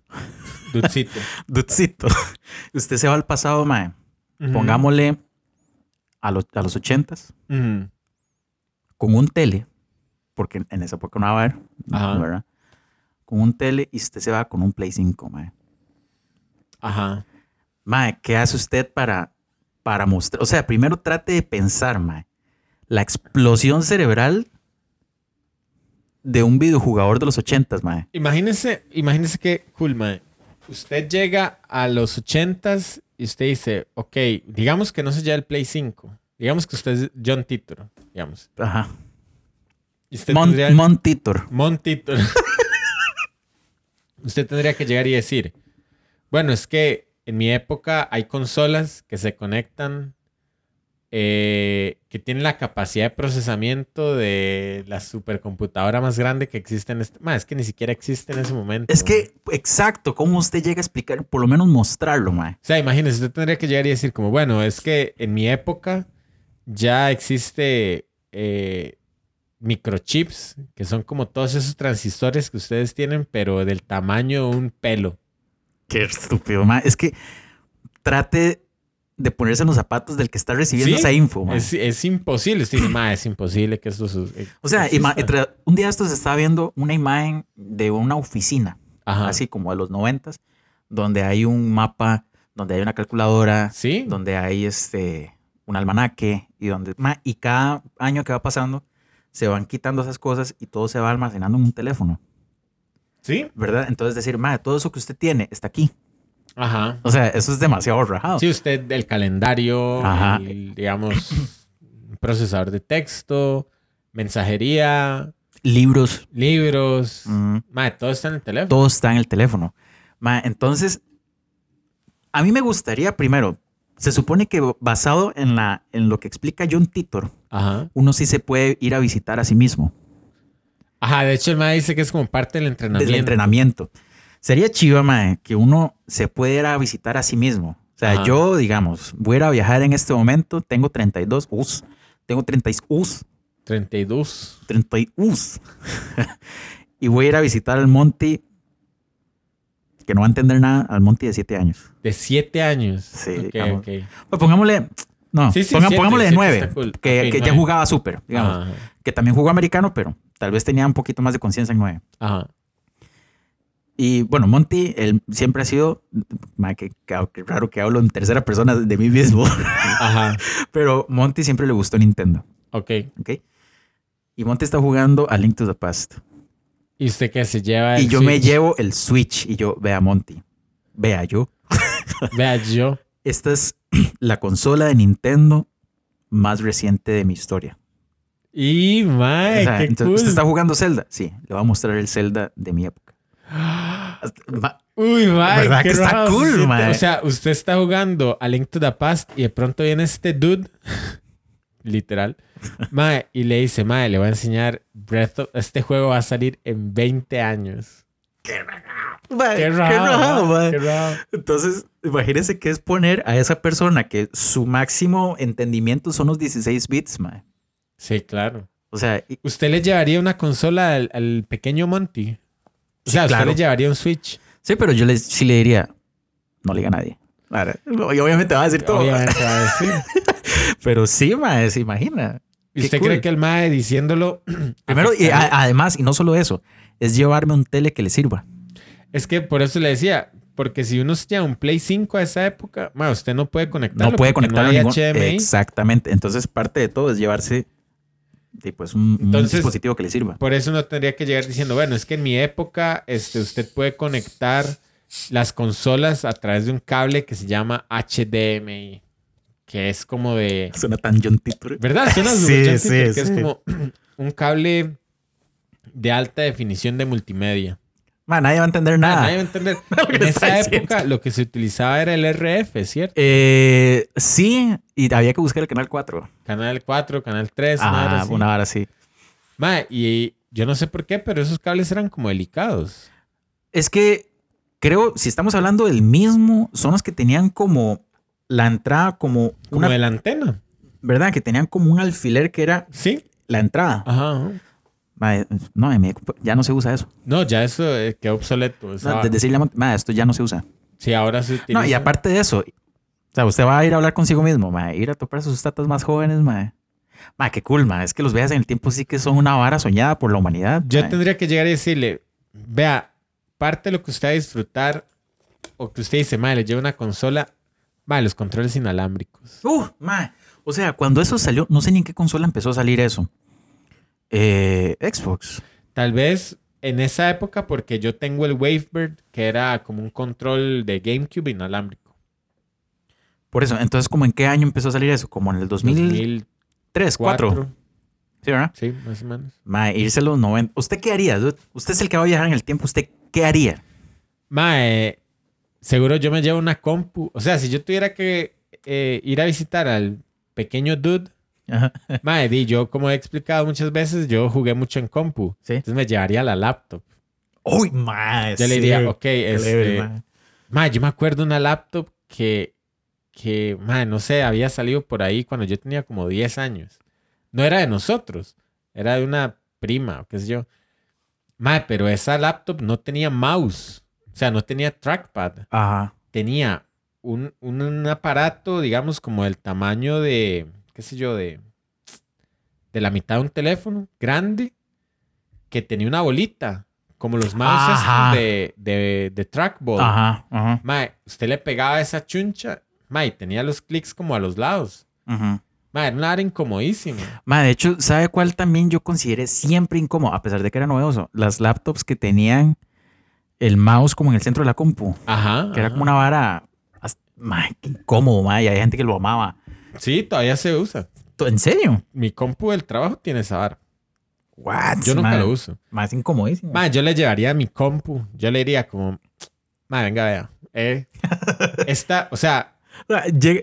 Dudcito. Dudcito. Usted se va al pasado, mae. Pongámosle a, los a los ochentas con un tele, porque en esa época no va a haber, Ajá. ¿verdad? Con un tele y usted se va con un Play 5, mae. Ajá. Mae, ¿qué hace usted para, para mostrar? O sea, primero trate de pensar, mae, la explosión cerebral de un videojugador de los ochentas, mae. Imagínese, imagínese que cool, mae. Usted llega a los ochentas y usted dice, ok, digamos que no se lleva el Play 5. Digamos que usted es John Titor, digamos. Ajá. Y usted Mon, tendría... Mon Titor. Mon Titor. usted tendría que llegar y decir, bueno, es que en mi época hay consolas que se conectan, eh, que tienen la capacidad de procesamiento de la supercomputadora más grande que existe en este... Más, es que ni siquiera existe en ese momento. Es que, exacto, ¿cómo usted llega a explicar? Por lo menos mostrarlo, mae. O sea, imagínese, usted tendría que llegar y decir como, bueno, es que en mi época ya existe eh, microchips, que son como todos esos transistores que ustedes tienen, pero del tamaño de un pelo. Qué estúpido, mae. Es que trate de ponerse en los zapatos del que está recibiendo Sí, esa info. Es, es imposible. Dice, "Ma, es imposible que esto eh, O sea, exista". ima- entre- un día esto se estaba viendo una imagen de una oficina, Ajá. así como de los noventas, donde hay un mapa, donde hay una calculadora, Sí. donde hay este un almanaque y donde ma, y cada año que va pasando se van quitando esas cosas y todo se va almacenando en un teléfono, Sí. ¿verdad? Entonces decir, ma, todo eso que usted tiene está aquí. Ajá. O sea, eso es demasiado rajado. Sí, usted, el calendario, Ajá. el, digamos, procesador de texto, mensajería, Libros, libros. mm, Ma, todo está en el teléfono. todo está en el teléfono. Ma, entonces, a mí me gustaría primero, se supone que basado en, la, en lo que explica John Titor, Ajá. uno sí se puede ir a visitar a sí mismo. Ajá, de hecho el ma dice que es como parte del entrenamiento. Desde el entrenamiento. Sería chiva, mae, que uno se puede ir a visitar a sí mismo. O sea, Ajá. yo, digamos, voy a ir a viajar en este momento, tengo 32 us, tengo 30 us, 32. 30 us. y voy a ir a visitar al Monty, que no va a entender nada, al Monty de 7 años. De 7 años. Sí, Ok, digamos. ok. Pues pongámosle, no, Sí, sí, ponga- siete, pongámosle de siete 9, está cool. que, Ok, que ya jugaba súper, digamos, Ajá. que también jugó americano, pero tal vez tenía un poquito más de conciencia en 9. Ajá. Y bueno, Monty, él siempre ha sido, ma, que, que- que raro que hablo en tercera persona de mí mismo, Ajá. pero Monty siempre le gustó Nintendo, Ok. ¿ok? Y Monty está jugando a Link to the Past. ¿Y usted qué se lleva? Y el yo me llevo el Switch y yo, vea Monty, vea yo, Vea, yo. esta es la consola de Nintendo más reciente de mi historia. Y, mae, O sea, qué entonces, cool. ¿Usted está jugando Zelda? Sí, le voy a mostrar el Zelda de mi época. Ma- Uy, mae, ¿Verdad qué que está cool, siente. mae? O sea, usted está jugando a Link to the Past y de pronto viene este dude, literal, mae, y le dice, mae, le voy a enseñar Breath of... Este juego va a salir en 20 años. mae, Qué qué raro, raro, mae. qué raro. Entonces, imagínense que es poner a esa persona que su máximo entendimiento son los 16 bits, mae. Sí, claro. O sea, y- ¿Usted le llevaría una consola al, al pequeño Monty? O sea, ¿usted claro. le llevaría un Switch? sí, pero yo les, sí le diría, no le diga a nadie. Claro, Y obviamente va a decir todo. Obviamente va a decir. Pero sí, mae, se imagina. ¿Y usted cool. cree que el mae diciéndolo... Primero, y a- además, y no solo eso, es llevarme un tele que le sirva. Es que por eso le decía, porque si uno se lleva un Play 5 a esa época, mae, usted no puede conectarlo. No puede conectarlo no ningún... HDMI. Exactamente. Entonces, parte de todo es llevarse sí, pues, un, dispositivo que le sirva. Por eso no tendría que llegar diciendo, bueno, es que en mi época este, usted puede conectar las consolas a través de un cable que se llama HDMI, que es como de... Suena tan John Titor. ¿Verdad? Suena Sí, chantito, sí, que es sí. como un cable de alta definición de multimedia. Man, nadie va a entender Ah, nada. nadie va a entender. En esa diciendo. época lo que se utilizaba era el RF, ¿cierto? Eh, sí, y había que buscar el canal 4. Canal 4, Canal 3, una hora Ah, así. una hora así. Mae, y yo no sé por qué, pero esos cables eran como delicados. Es que creo, si estamos hablando del mismo, son los que tenían como la entrada, como Como de la antena. ¿Verdad? Que tenían como un alfiler que era Sí. la entrada. Ajá. ajá. Mae, no, en mi época ya no se usa eso. No, ya eso eh, quedó obsoleto. No, de decirle, a esto ya no se usa. sí, ahora se utiliza. No, y aparte de eso, o sea, usted va a ir a hablar consigo mismo, mae, ir a topar a sus tatas más jóvenes, mae. Mae, qué cool, mae. Es que los veas en el tiempo sí que son una vara soñada por la humanidad. Yo tendría que llegar y decirle, vea, parte de lo que usted va a disfrutar, o que usted dice, madre, le lleva una consola, va, los controles inalámbricos. Uh, mae. O sea, cuando eso salió, no sé ni en qué consola empezó a salir eso. Eh, Xbox. Tal vez en esa época, porque yo tengo el Wavebird, que era como un control de GameCube inalámbrico. Por eso, entonces, ¿como en qué año empezó a salir eso? Como en el 2003, 2004. 2004. Sí, ¿verdad? Sí, más o menos. Mae, irse a los 90. ¿Usted qué haría? Usted es el que va a viajar en el tiempo. ¿Usted qué haría? Mae, seguro yo me llevo una compu. O sea, si yo tuviera que eh, ir a visitar al pequeño dude, Ajá. mae, di, yo como he explicado muchas veces, yo jugué mucho en compu. Sí. Entonces me llevaría la laptop. Uy, mae. Yo le diría, ok, este, mae. mae, yo me acuerdo una laptop que, que, mae, no sé, había salido por ahí cuando yo tenía como 10 años. No era de nosotros, era de una prima, o qué sé yo. Mae, pero esa laptop no tenía mouse, o sea, no tenía trackpad. Ajá. tenía un, un- un aparato, digamos, como del tamaño de, qué sé yo, de, de la mitad de un teléfono grande, que tenía una bolita, como los mouses de, de, de trackball. Ajá. Ajá. Mae, usted le pegaba esa chuncha, mae, tenía los clics como a los lados. Ajá. Mae, era una área incomodísima. Mae, de hecho, ¿sabe cuál también yo consideré siempre incómodo? A pesar de que era novedoso. Las laptops que tenían el mouse como en el centro de la compu. Ajá. Que era como una vara. Mae, qué incómodo, mae. y Hay gente que lo amaba. Sí, todavía se usa. ¿En serio? Mi compu del trabajo tiene esa vara. What? Yo nunca mae? lo uso. Más incomodísimo. Ma, yo le llevaría mi compu. Yo le diría como, ma, venga, vea. Eh, esta, o sea,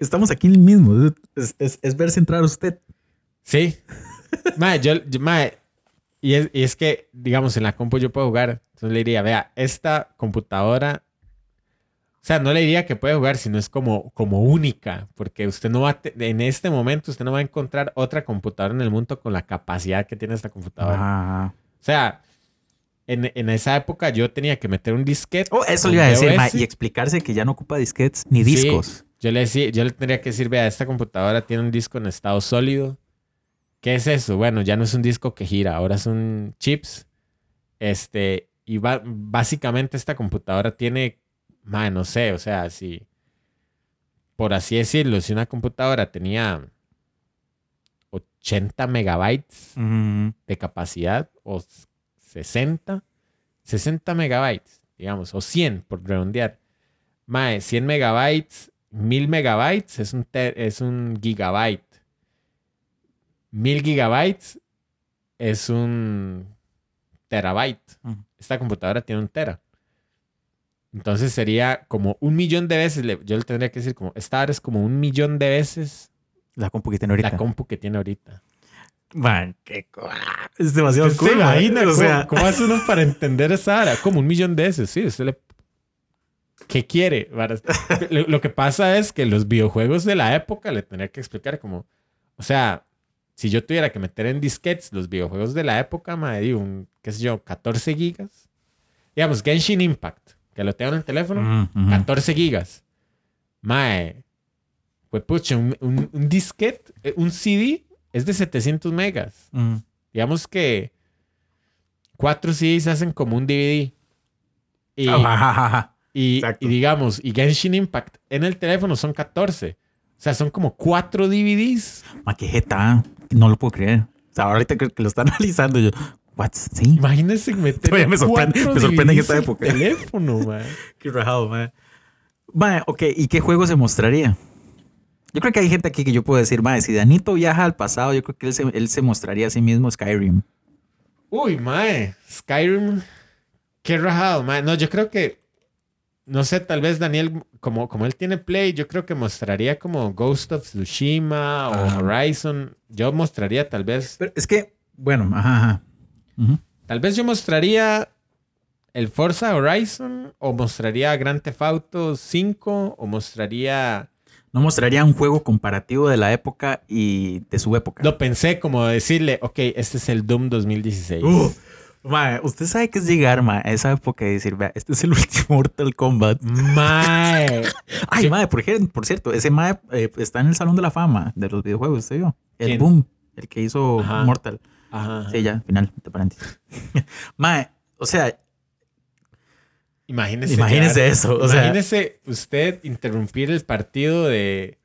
Estamos aquí mismo. Es, es, es verse entrar usted. sí. Ma, yo, yo- y es, y es que, digamos, en la compu yo puedo jugar. Entonces le diría, vea, esta computadora, o sea, no le diría que puede jugar, sino es como, como única, porque usted no va a, en este momento, usted no va a encontrar otra computadora en el mundo con la capacidad que tiene esta computadora. Ajá. O sea, en, en esa época yo tenía que meter un disquete. Oh, eso le iba a decir, y explicarse que ya no ocupa disquetes ni Sí. discos. Yo le, decía, yo le tendría que decir, vea, esta computadora tiene un disco en estado sólido. ¿Qué es eso? Bueno, ya no es un disco que gira, ahora son chips. Este, y básicamente esta computadora tiene, man, no sé, o sea, si, por así decirlo, si una computadora tenía 80 megabytes Ujú. de capacidad o 60, 60 megabytes, digamos, o 100 por redondear. Mae, 100 megabytes, 1000 megabytes es un, es un gigabyte. 1000 gigabytes es un terabyte. Ujú. Esta computadora tiene un tera. Entonces sería como un millón de veces, yo le tendría que decir como, esta es como un millón de veces La compu que tiene ahorita. la compu que tiene ahorita. Man, qué co- Es demasiado ¿Usted cool. se mae. imagina O cómo, sea, cómo hace uno para entender esa hora? Como un millón de veces, sí. Usted le ¿qué quiere? Lo, que pasa es que los videojuegos de la época le tendría que explicar como, o sea, si yo tuviera que meter en disquetes los videojuegos de la época, madre, un, qué sé yo, 14 gigas. Digamos, Genshin Impact, que lo tengo en el teléfono, Mm, ujú. 14 gigas. Mae, pues pucha, un, un, un disquete, eh, un CD es de 700 megas. Mm. Digamos que cuatro CDs hacen como un DVD. Y, ajá. y, y digamos, y Genshin Impact en el teléfono son 14. O sea, son como cuatro DVDs. Ma, qué jeta. No lo puedo creer. O sea, ahorita que lo está analizando yo. What? Sí. Imagínense meter Todavía me sorprende- me sorprende en esta época. teléfono, man. Qué rajado, man. Ma, ok. ¿Y qué juego se mostraría? Yo creo que hay gente aquí que yo puedo decir, ma, si Danito viaja al pasado, yo creo que él se, él se mostraría a sí mismo Skyrim. Uy, mae. Skyrim. Qué rajado, mae. No, yo creo que. No sé, tal vez Daniel, como, como él tiene Play, yo creo que mostraría como Ghost of Tsushima o Ajá. Horizon. Yo mostraría tal vez. Pero es que, bueno, ajá, ajá. Ujú. Tal vez yo mostraría el Forza Horizon o mostraría Grand Theft Auto 5 o mostraría... No mostraría un juego comparativo de la época y de su época. Lo pensé como decirle, ok, este es el Doom 2016. Uh, ma, usted sabe que es llegar, ma, a esa época y decir, vea, este es el último Mortal Kombat. Mae. Ay, Sí. mae, por, por cierto, ese mae eh, está en el Salón de la Fama de los videojuegos, ¿usted vio? El ¿Quién? Boom, el que hizo Ajá. Mortal. Ajá. Sí, ya, final, entre paréntesis. mae, o sea, Imagínese. Imagínese llegar- eso, o sea- imagínese usted interrumpir el partido de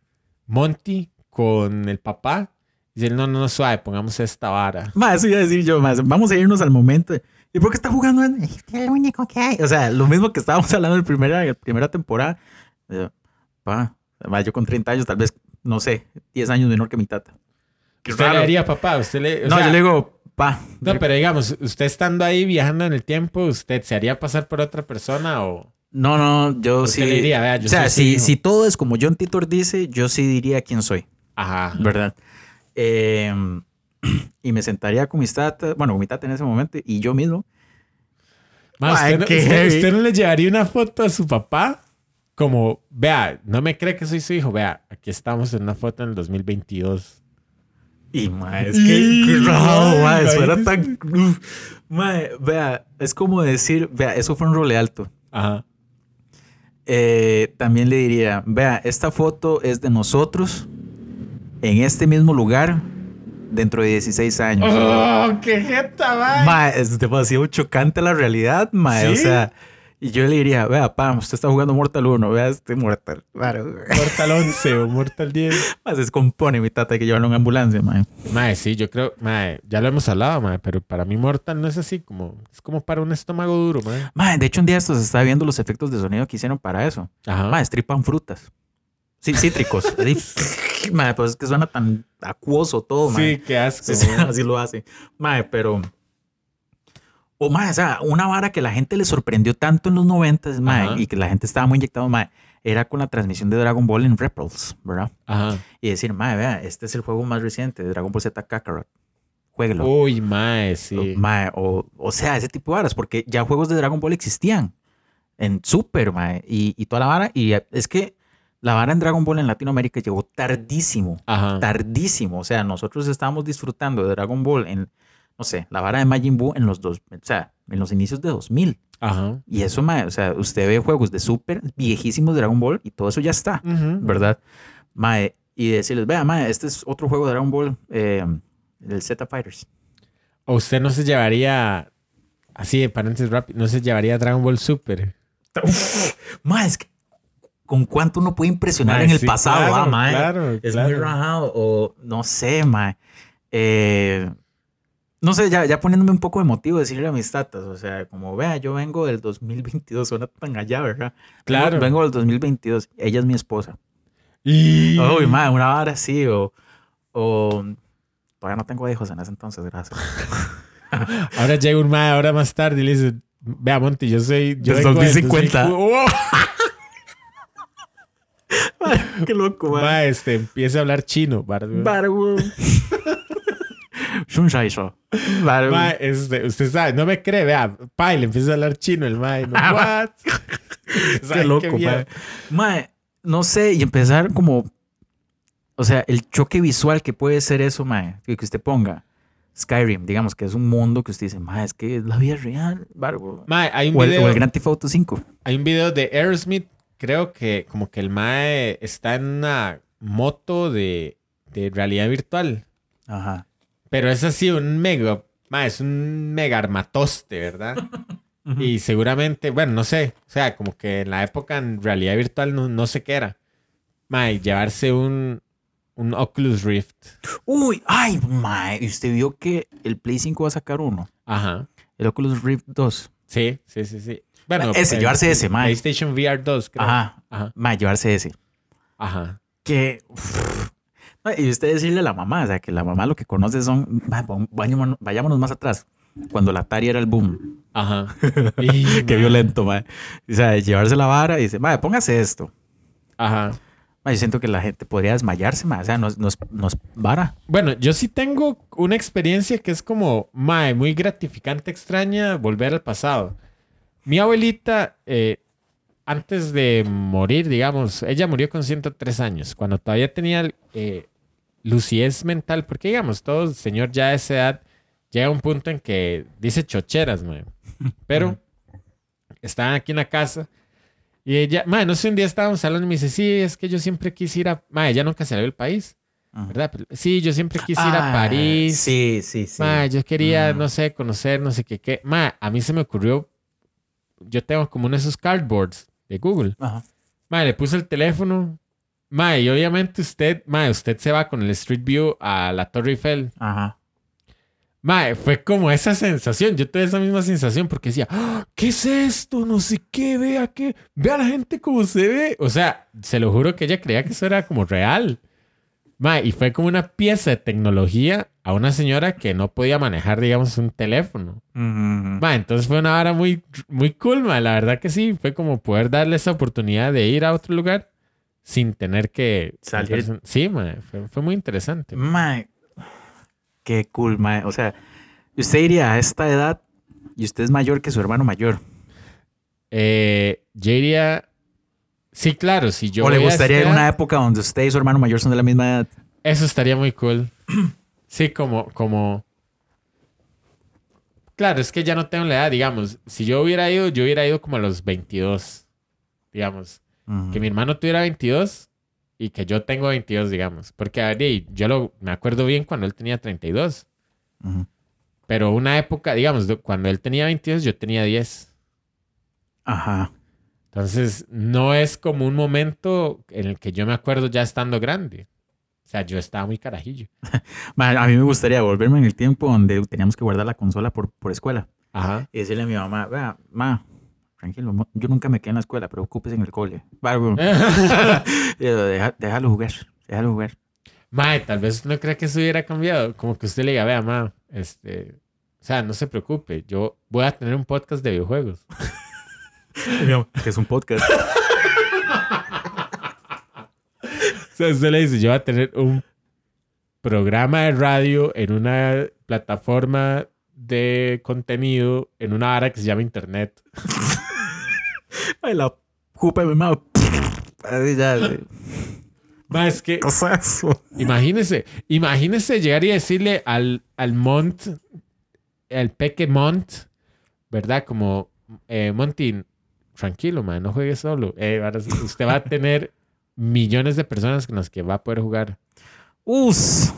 Monty con el papá y decir, no, no, no, suave, pongamos esta vara. mae, eso iba a decir yo, mae, vamos a irnos al momento. ¿Y por qué está jugando? Es que es lo único que hay. O sea, lo mismo que estábamos hablando en primera, en primera temporada. Eh, pa, mae, yo con 30 años, tal vez, no sé, 10 años menor que mi tata. Qué ¿Usted le haría papá? ¿Usted le, o No, sea, yo le digo, pa. No, pero digamos, usted estando ahí viajando en el tiempo, ¿usted se haría pasar por otra persona o...? No, no, yo Usted sí. le diría, vea, yo o sea, si, si todo es como John Titor dice, yo sí diría quién soy, Ajá. ¿verdad? Eh, y me sentaría con mis tatas, bueno, con mi tata en ese momento y yo mismo. Ay, ¿usted, no, usted no le llevaría una foto a su papá? Como, vea, no me cree que soy su hijo. Vea, aquí estamos en una foto en el 2022. Y, ma, es que, ma, ay, eso era tan... uf. Ma, vea, es como decir, vea, eso fue un role alto. Ajá. Eh, también le diría, vea, esta foto es de nosotros en este mismo lugar dentro de 16 años. ¡Oh, qué jeta! Ma, es demasiado chocante la realidad, ma. O sea, y yo le diría, vea, pa, usted está jugando Mortal 1, vea este Mortal. Claro. Mortal 11 o Mortal 10. Ma, se descompone mi tata hay que llevarlo en ambulancia, ma. Mae, sí, yo creo, mae, ya lo hemos hablado, mae, pero para mí Mortal no es así como, es como para un estómago duro, mae. Ma, de hecho, un día esto se estaba viendo los efectos de sonido que hicieron para eso. Ajá. Ma, estripan frutas. Sí, cítricos. Así, ma, pues es que suena tan acuoso todo, ma. sí, qué asco. Sí, sí, mae. así lo hace. Mae, pero. O mae, o sea, una vara que la gente le sorprendió tanto en los 90 mae, y que la gente estaba muy inyectado, mae, era con la transmisión de Dragon Ball en Rebels, ¿verdad? Ajá. Y decir, mae, vea, este es el juego más reciente de Dragon Ball Z Kakarot. Jueguelo. Uy, mae, sí. Mae, o, o sea, ese tipo de varas, porque ya juegos de Dragon Ball existían en Super, mae, y, y toda la vara. Y es que la vara en Dragon Ball en Latinoamérica llegó tardísimo Ajá. tardísimo. O sea, nosotros estábamos disfrutando de Dragon Ball en, no sé, la vara de Majin Buu en los dos, o sea, en los inicios de 2000. Ajá. Y eso, mae, o sea, usted ve juegos de Super viejísimos de Dragon Ball y todo eso ya está, Ujú. ¿verdad? Mae, y decirles, vea, mae, este es otro juego de Dragon Ball, eh, el Z Fighters. O usted no se llevaría, así de paréntesis rápido, no se llevaría Dragon Ball Super. Mae, es que, ¿con cuánto uno puede impresionar Mae, en el sí, pasado, claro, ah, mae? Claro, Es claro. muy rajado. O no sé, mae. Eh, no sé, ya, ya poniéndome un poco emotivo decirle a mis tatas. O sea, como vea, yo vengo del 2022. Suena tan allá, ¿verdad? Claro. Vengo, vengo del 2022. Ella es mi esposa. Y... Uy, mae, una hora así. O, o todavía no tengo hijos en ese entonces, gracias. Ahora llega un mae, ahora más tarde y le dice, vea Monty, yo soy... Yo del 2050. 2000". ¡Oh! Qué loco, mae. Mae, este, empieza a hablar chino. ¿verdad? Barbu. Shunshai Show. Vale. Mae, este, usted sabe, no me cree, vea, pa, y le empieza a hablar chino el mae. No, what? Qué loco, mae. Mae, no sé, y empezar como. O sea, el choque visual que puede ser eso, mae, que usted ponga. Skyrim, digamos que es un mundo que usted dice, mae, es que es la vida real, bargo. Mae, hay un O el, video, o el Grand Theft Auto 5. hay un video de Aerosmith, creo que como que el mae está en una moto de, de realidad virtual. Ajá. Pero es así un mega, mae, es un mega armatoste, ¿verdad? Y seguramente, bueno, no sé, o sea, como que en la época en realidad virtual no, no sé qué era. Mae, llevarse un, un Oculus Rift. Uy, ay, mae. ¿Y usted vio que el Play 5 va a sacar uno? Ajá. El Oculus Rift 2. Sí, sí, sí, sí. Bueno, Ese, llevarse ese, mae. PlayStation VR 2, creo. Ajá. Ajá. Mae, llevarse ese. Ajá. que y usted decirle a la mamá, o sea, que la mamá lo que conoce son, va, va- vayámonos, vayámonos más atrás, cuando la Atari era el boom, Ajá. Y, qué mae. violento, ma. O sea, llevarse la vara y dice, ma, póngase esto. Ajá. Ma, yo siento que la gente podría desmayarse, ma. o sea, nos, nos, nos vara. Bueno, yo sí tengo una experiencia que es como, mae, muy gratificante, extraña, volver al pasado. Mi abuelita, eh, antes de morir, digamos, ella murió con 103 años, cuando todavía tenía eh, lucidez mental, porque digamos, todo señor ya a esa edad llega a un punto en que dice chocheras, mae. Pero estaban aquí en la casa y ella, mae, no sé, un día estábamos hablando y me dice, sí, es que yo siempre quise ir a, mae, ella nunca salió del país. ¿verdad? Pero- sí, yo siempre quise ir a Ah, París. Sí, sí, sí. Ma, yo quería, Mm. no sé, conocer, no sé qué, qué. Ma, a mí se me ocurrió, yo tengo como uno de esos cardboards de Google. Ajá. Ma, le puse el teléfono. Ma, y obviamente usted, ma, usted se va con el Street View a la Torre Eiffel. Ajá. Ma, fue como esa sensación. Yo tuve esa misma sensación porque decía, "Ah, ¿qué es esto? No sé qué, vea qué. Vea a la gente cómo se ve. O sea, se lo juro que ella creía que eso era como real. Ma, y fue como una pieza de tecnología a una señora que no podía manejar, digamos, un teléfono. Ujú, ujú. Ma, entonces fue una hora muy, muy cool, ma. La verdad que sí. Fue como poder darle esa oportunidad de ir a otro lugar sin tener que Salir. Sí. Fue, fue muy interesante. Qué cool, ma. O sea, usted iría a esta edad y usted es mayor que su hermano mayor. Eh, yo diría. Sí, claro, si yo. o le gustaría esta una época donde usted y su hermano mayor son de la misma edad. Eso estaría muy cool. Sí, como, como. Claro, es que ya no tengo la edad, digamos. Si yo hubiera ido, yo hubiera ido como a los 22, digamos. Que mi hermano tuviera 22 y que yo tengo 22, digamos. Porque a ver, y yo lo, me acuerdo bien cuando él tenía 32. Ujú. Pero una época, digamos, cuando él tenía 22, yo tenía 10. Ajá. Entonces, no es como un momento en el que yo me acuerdo ya estando grande. O sea, yo estaba muy carajillo. A mí me gustaría volverme en el tiempo donde teníamos que guardar la consola por, por escuela Ajá. y decirle a mi mamá, vea, ma, tranquilo, yo nunca me quedé en la escuela, pero ocúpese en el cole. Yo, "Deja- déjalo jugar, déjalo jugar. Mae, tal vez no crea que eso hubiera cambiado. Como que usted le diga, vea, ma, este. O sea, no se preocupe, yo voy a tener un podcast de videojuegos. Que es un podcast. O sea, usted le dice, yo voy a tener un programa de radio en una plataforma de contenido en una área que se llama Internet. Ay, la jupa de mi mamá. Ay, ya, güey. Ma, es que, ¿Qué es eso? imagínese, imagínese llegar y decirle al, al Mont, al Peque Mont, ¿verdad? Como, eh, Monty, tranquilo, man, no juegue solo. Eh, ahora usted va a tener millones de personas con las que va a poder jugar Us.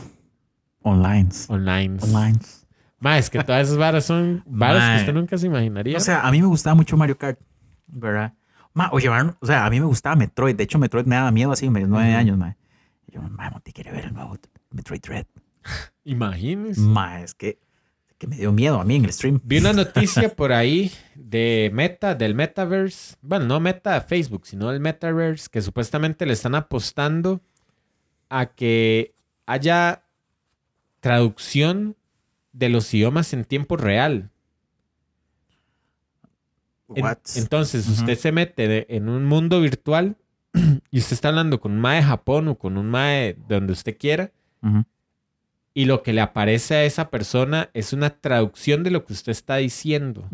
Online. online. Online. Ma, es que todas esas varas son varas que usted nunca se imaginaría. O sea, a mí me gustaba mucho Mario Kart, ¿verdad? Ma, o llevaron, o sea, a mí me gustaba Metroid. De hecho, Metroid me daba miedo así, me nueve años, ma. Y yo, ma, Monty quiere ver el nuevo Metroid Dread. Imagínese. Ma, es que, que me dio miedo a mí en el stream. Vi una noticia por ahí de Meta, del Metaverse. Bueno, no Meta Facebook, sino del Metaverse, que supuestamente le están apostando a que haya traducción de los idiomas en tiempo real. En- entonces, usted se mete de- en un mundo virtual y usted está hablando con un mae de Japón o con un mae de donde usted quiera y lo que le aparece a esa persona es una traducción de lo que usted está diciendo,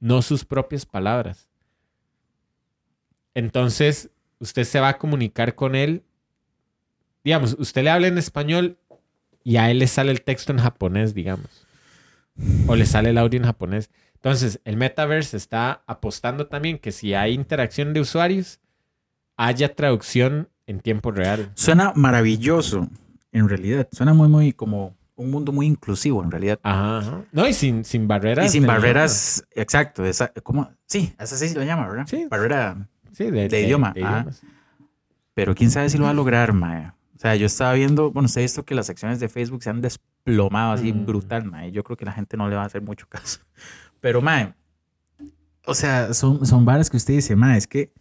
no sus propias palabras. Entonces, usted se va a comunicar con él. Digamos, usted le habla en español y a él le sale el texto en japonés, digamos. O le sale el audio en japonés. Entonces, el metaverse está apostando también que si hay interacción de usuarios, haya traducción en tiempo real. Suena maravilloso, en realidad. Suena muy, muy como un mundo muy inclusivo, en realidad. Ajá. ajá. No, y sin, sin barreras. Y sin de barreras, exacto. Esa, ¿cómo? Sí, esa sí se lo llama, ¿verdad? Sí. Barrera, idioma. Sí, de, de idioma, ajá. idiomas. pero quién sabe si lo va a lograr, mae. O sea, yo estaba viendo, bueno, usted ha visto que las acciones de Facebook se han desplomado así Mm. brutal, mae. Yo creo que la gente no le va a hacer mucho caso. Pero, mae, o sea, son, son varas que usted dice, mae, es que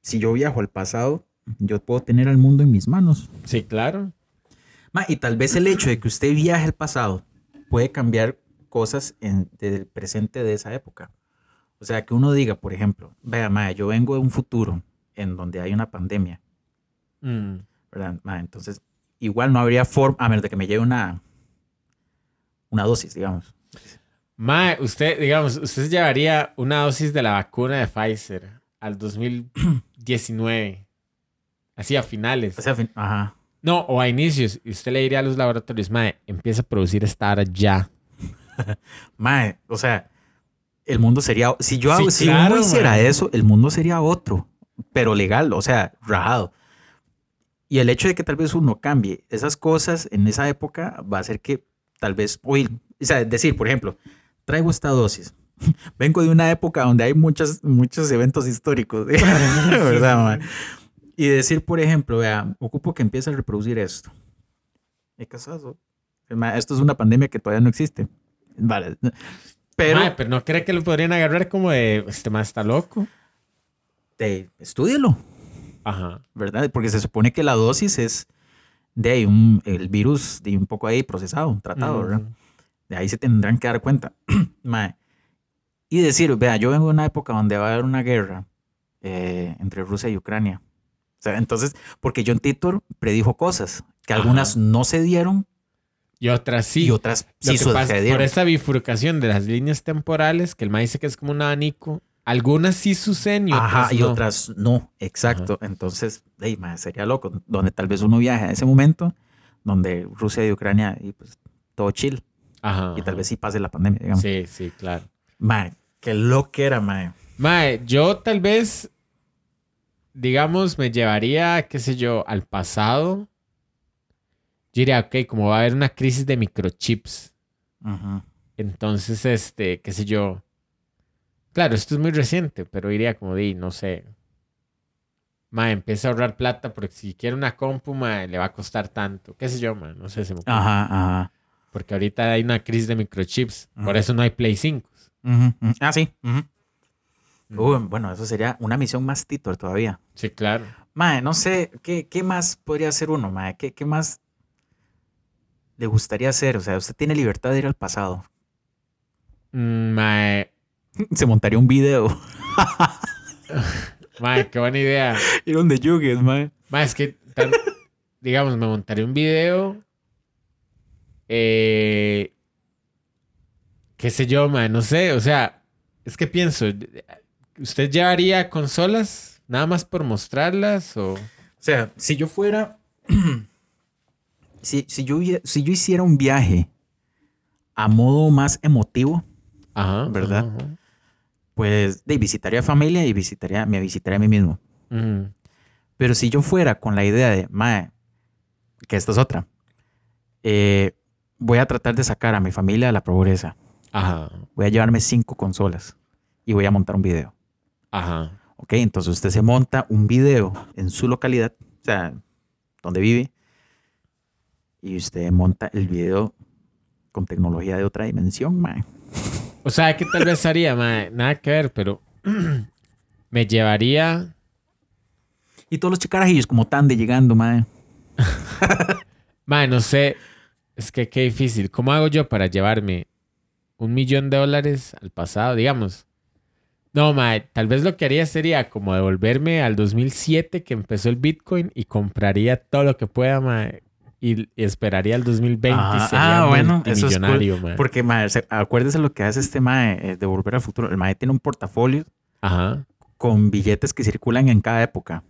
si yo viajo al pasado, yo puedo tener al mundo en mis manos. Sí, claro. Ma, y tal vez el hecho de que usted viaje al pasado puede cambiar cosas en, del presente de esa época. O sea, que uno diga, por ejemplo, vea, ma, yo vengo de un futuro en donde hay una pandemia, Mm. ¿verdad? Ma, entonces, igual no habría forma, a menos de que me lleve una, una dosis, digamos. Mae, usted, digamos, usted llevaría una dosis de la vacuna de Pfizer al 2019. Así a finales. O sea, fin- ajá. No, o a inicios. Y usted le diría a los laboratorios, Mae, empieza a producir esta hora ya. Ma, o sea, el mundo sería, si yo hago- Sí, si claro, uno hiciera ma. eso, el mundo sería otro, pero legal, o sea, rajado. Y el hecho de que tal vez uno cambie esas cosas en esa época va a hacer que tal vez, oír, o sea, decir, por ejemplo, traigo esta dosis. Vengo de una época donde hay muchos, muchos eventos históricos, ¿verdad? ma? Y decir, por ejemplo, vea, ocupo que empiece a reproducir esto. ¿Qué casazo? Esto es una pandemia que todavía no existe. Vale. Pero Mae, pero no cree que lo podrían agarrar como de, este más está loco. de, estúdielo, Ajá. ¿verdad? Porque se supone que la dosis es de un, el virus de un poco ahí procesado, tratado, ¿verdad? De ahí se tendrán que dar cuenta. Mae. Y decir, vea, yo vengo de una época donde va a haber una guerra eh, entre Rusia y Ucrania. O sea, entonces, porque John Titor predijo cosas que Ajá. algunas no se dieron Y otras sí. y otras Lo sí que pasa, por esa bifurcación de las líneas temporales, que el maíz dice que es como un abanico, algunas sí suceden y otras Ajá, y no. otras no, exacto. Entonces, ey, mae, sería loco. Donde tal vez uno viaje a ese momento, donde Rusia y Ucrania, y pues todo chill. Ajá. Y tal ajá. vez sí pase la pandemia, digamos. Sí, sí, claro. Mae, qué lo que era, mae. Mae, yo tal vez, digamos, me llevaría, qué sé yo, al pasado. Yo diría, ok, como va a haber una crisis de microchips. Ujú. Entonces, este, qué sé yo. Claro, esto es muy reciente, pero diría como di, no sé. Mae, empieza a ahorrar plata porque si quiere una compu, mae, le va a costar tanto. Qué sé yo, mae, no sé, se me ocurre. Ajá, ajá. Porque ahorita hay una crisis de microchips. Por eso no hay Play 5. Ujú, ujú. Ah, sí. Uy, bueno, eso sería una misión más Titor todavía. Sí, claro. Mae, no sé, ¿qué, qué más podría hacer uno, mae? ¿Qué, ¿Qué más le gustaría hacer? O sea, usted tiene libertad de ir al pasado. Mm, Mae, Se montaría un video. mae, qué buena idea. Ir donde yugues, mae. Mae, es que, tan- digamos, me montaré un video. Eh, qué sé yo, mae, no sé. O sea, es que pienso, ¿usted llevaría consolas nada más por mostrarlas o...? O sea, si yo fuera. si, si, yo, si yo hiciera un viaje a modo más emotivo, Ajá. ¿Verdad? ajá, pues de, visitaría familia y visitaría, me visitaría a mí mismo. Pero si yo fuera con la idea de, mae, que esta es otra, eh, voy a tratar de sacar a mi familia de la pobreza. Ajá. Voy a llevarme cinco consolas y voy a montar un video. Ajá. Ok, entonces usted se monta un video en su localidad, o sea, donde vive, y usted monta el video con tecnología de otra dimensión, mae. O sea, que tal vez haría, mae? Nada que ver, pero me llevaría... Y todos los chicarajillos como tan de llegando, mae. Mae, no sé. Es que qué difícil. ¿Cómo hago yo para llevarme un millón de dólares al pasado? Digamos. No, mae, tal vez lo que haría sería como devolverme al 2007 que empezó el Bitcoin y compraría todo lo que pueda, mae. y, esperaría el 2020 Ah, y sería ah, bueno, eso es multimillonario, mae. Porque, mae, se- acuérdese lo que hace este mae eh, de Volver al Futuro. El mae tiene un portafolio Ajá. con billetes que circulan en cada época.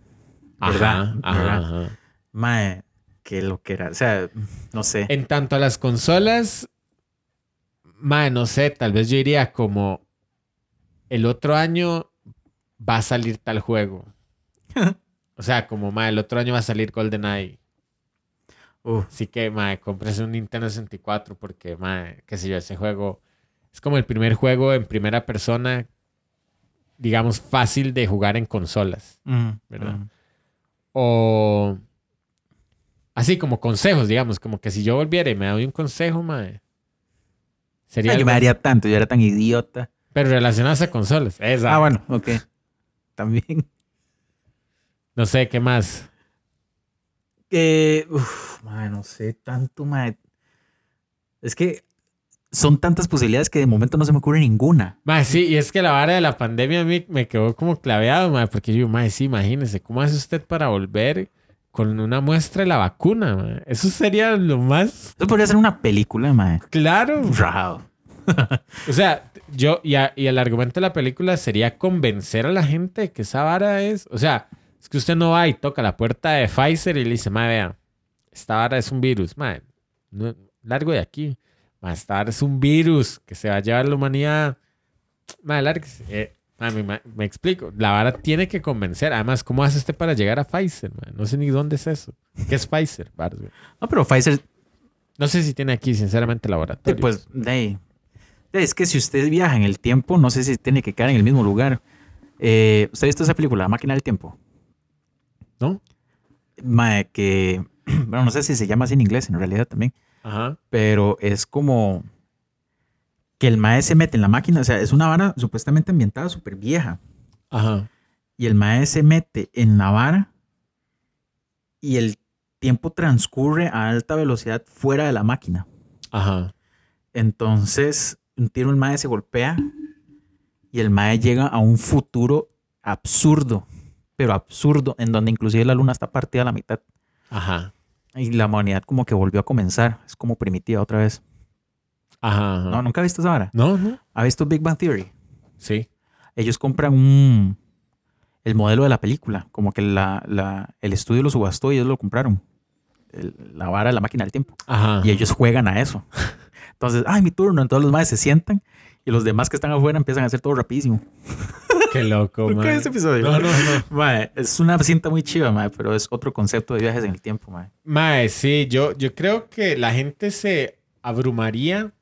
¿Verdad? Ajá, ajá. Mae, que lo que era. O sea, no sé. En tanto a las consolas, mae, no sé, tal vez yo diría como el otro año va a salir tal juego. o sea, como mae, el otro año va a salir GoldenEye. Uf, Así que, mae, cómprese un Nintendo 64 porque, mae, qué sé yo, ese juego es como el primer juego en primera persona, digamos, fácil de jugar en consolas. mm, ¿Verdad? mm. O así como consejos, digamos, como que si yo volviera y me doy un consejo, mae, sería yo algo- me daría tanto, yo era tan idiota. pero relacionadas a consolas. Esa. Ah, bueno, ok. También. No sé, ¿qué más? Que, uf, no sé, tanto, mae. Es que son tantas posibilidades que de momento no se me ocurre ninguna. Mae, sí, y es que la vara de la pandemia a mí me quedó como claveado, mae, porque yo, mae, sí, imagínese, ¿cómo hace usted para volver con una muestra de la vacuna? Eso sería lo más Eso podría ser una película, mae. claro. O sea, yo, y, a- y el argumento de la película sería convencer a la gente que esa vara es, o sea, es que usted no va y toca la puerta de Pfizer y le dice, mae, vea, esta vara es un virus, mae, no- largo de aquí, mae, esta vara es un virus que se va a llevar a la humanidad, mae, lárguese. Eh, me, me- explico, la vara tiene que convencer, además, ¿cómo hace usted para llegar a Pfizer? No sé ni dónde es eso, ¿qué es Pfizer? No, pero Pfizer, No sé si tiene aquí, sinceramente, eh, laboratorio. pues, de ahí. De, Es que si usted viaja en el tiempo, no sé si tiene que quedar en el mismo lugar. Eh, ¿Usted ha visto esa película, La máquina del tiempo? ¿No? Que, bueno, no sé si se llama así en inglés, en realidad también. Ajá. pero es como que el mae se mete en la máquina, o sea, es una vara supuestamente ambientada súper vieja, Ajá. y el mae se mete en la vara y el tiempo transcurre a alta velocidad fuera de la máquina. Ajá. Entonces, un tiro el mae se golpea y el mae llega a un futuro absurdo, pero absurdo, en donde inclusive la luna está partida a la mitad. Ajá. Y la humanidad como que volvió a comenzar, es como primitiva otra vez. Ajá. ajá. No, nunca ha visto esa vara. No, no. ¿Ha visto Big Bang Theory? Sí. Ellos compran un el modelo de la película, como que la, la- el estudio lo subastó y ellos lo compraron. El- la vara de la máquina del tiempo. Ajá. Y ellos juegan a eso. Entonces, ay, mi turno. Entonces los maes se sientan y los demás que están afuera empiezan a hacer todo rapidísimo. Qué loco, ¿Por qué man. ese episodio? No, no, no. Mae, es una cinta muy chiva, mae, pero es otro concepto de viajes en el tiempo, mae. Mae, sí, yo, yo creo que la gente se abrumaría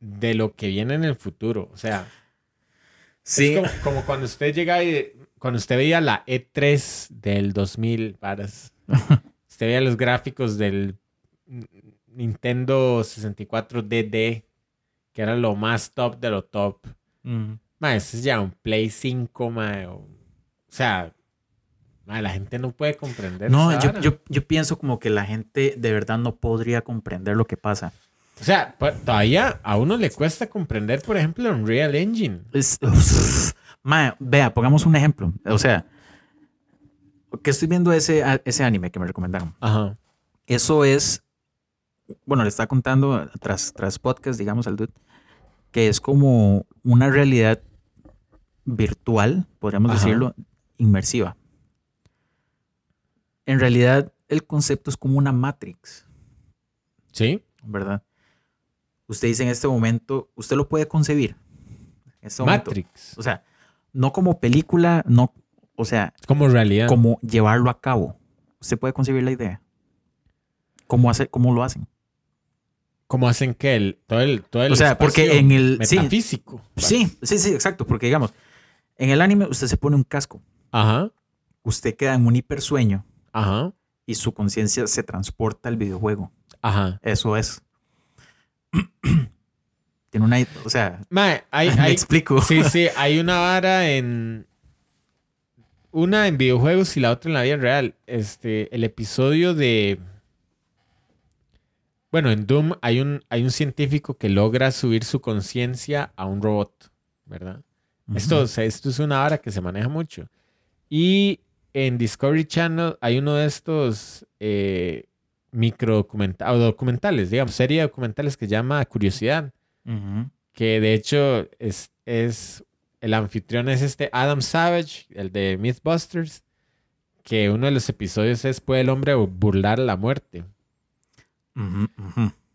de lo que viene en el futuro. O sea, es como, como cuando usted llega y cuando usted veía la E3 del 2000, varas. usted veía los gráficos del Nintendo 64 DD, que era lo más top de lo top. Mm. Ma, ese es ya un Play 5, ma. O, o sea, ma, la gente no puede comprender. No, yo, yo, yo pienso como que la gente de verdad no podría comprender lo que pasa. O sea, todavía a uno le cuesta comprender, por ejemplo, Unreal Engine. Es, Mae, vea, pongamos un ejemplo. O sea, que estoy viendo ese, ese anime que me recomendaron. Ajá. Eso es, bueno, le está contando tras, tras podcast, digamos, al dude, que es como una realidad virtual, podríamos Ajá. decirlo, inmersiva. En realidad, el concepto es como una Matrix, ¿Sí? ¿verdad? Usted dice en este momento, usted lo puede concebir. En este momento. Matrix. O sea, no como película, no, o sea, como realidad. como llevarlo a cabo. Usted puede concebir la idea. ¿Cómo, hacer, cómo lo hacen? ¿Cómo hacen que el, todo el, todo el O sea, porque en el- metafísico. Sí, sí, sí, exacto. Porque digamos, en el anime usted se pone un casco, Ajá. usted queda en un hipersueño Ajá. y su conciencia se transporta al videojuego. Ajá. Eso es. Tiene una, o sea, Mae, hay, me hay, explico. Sí, sí, hay una vara en. Una en videojuegos y la otra en la vida real. Este, el episodio de. Bueno, en Doom hay un, hay un científico que logra subir su conciencia a un robot, ¿verdad? Esto, o sea, esto es una vara que se maneja mucho. Y en Discovery Channel hay uno de estos eh, micro documentales, o documentales, digamos, serie de documentales que se llama Curiosidad, que de hecho es, es, el anfitrión es este Adam Savage, el de Mythbusters, que uno de los episodios es ¿Puede el hombre burlar la muerte?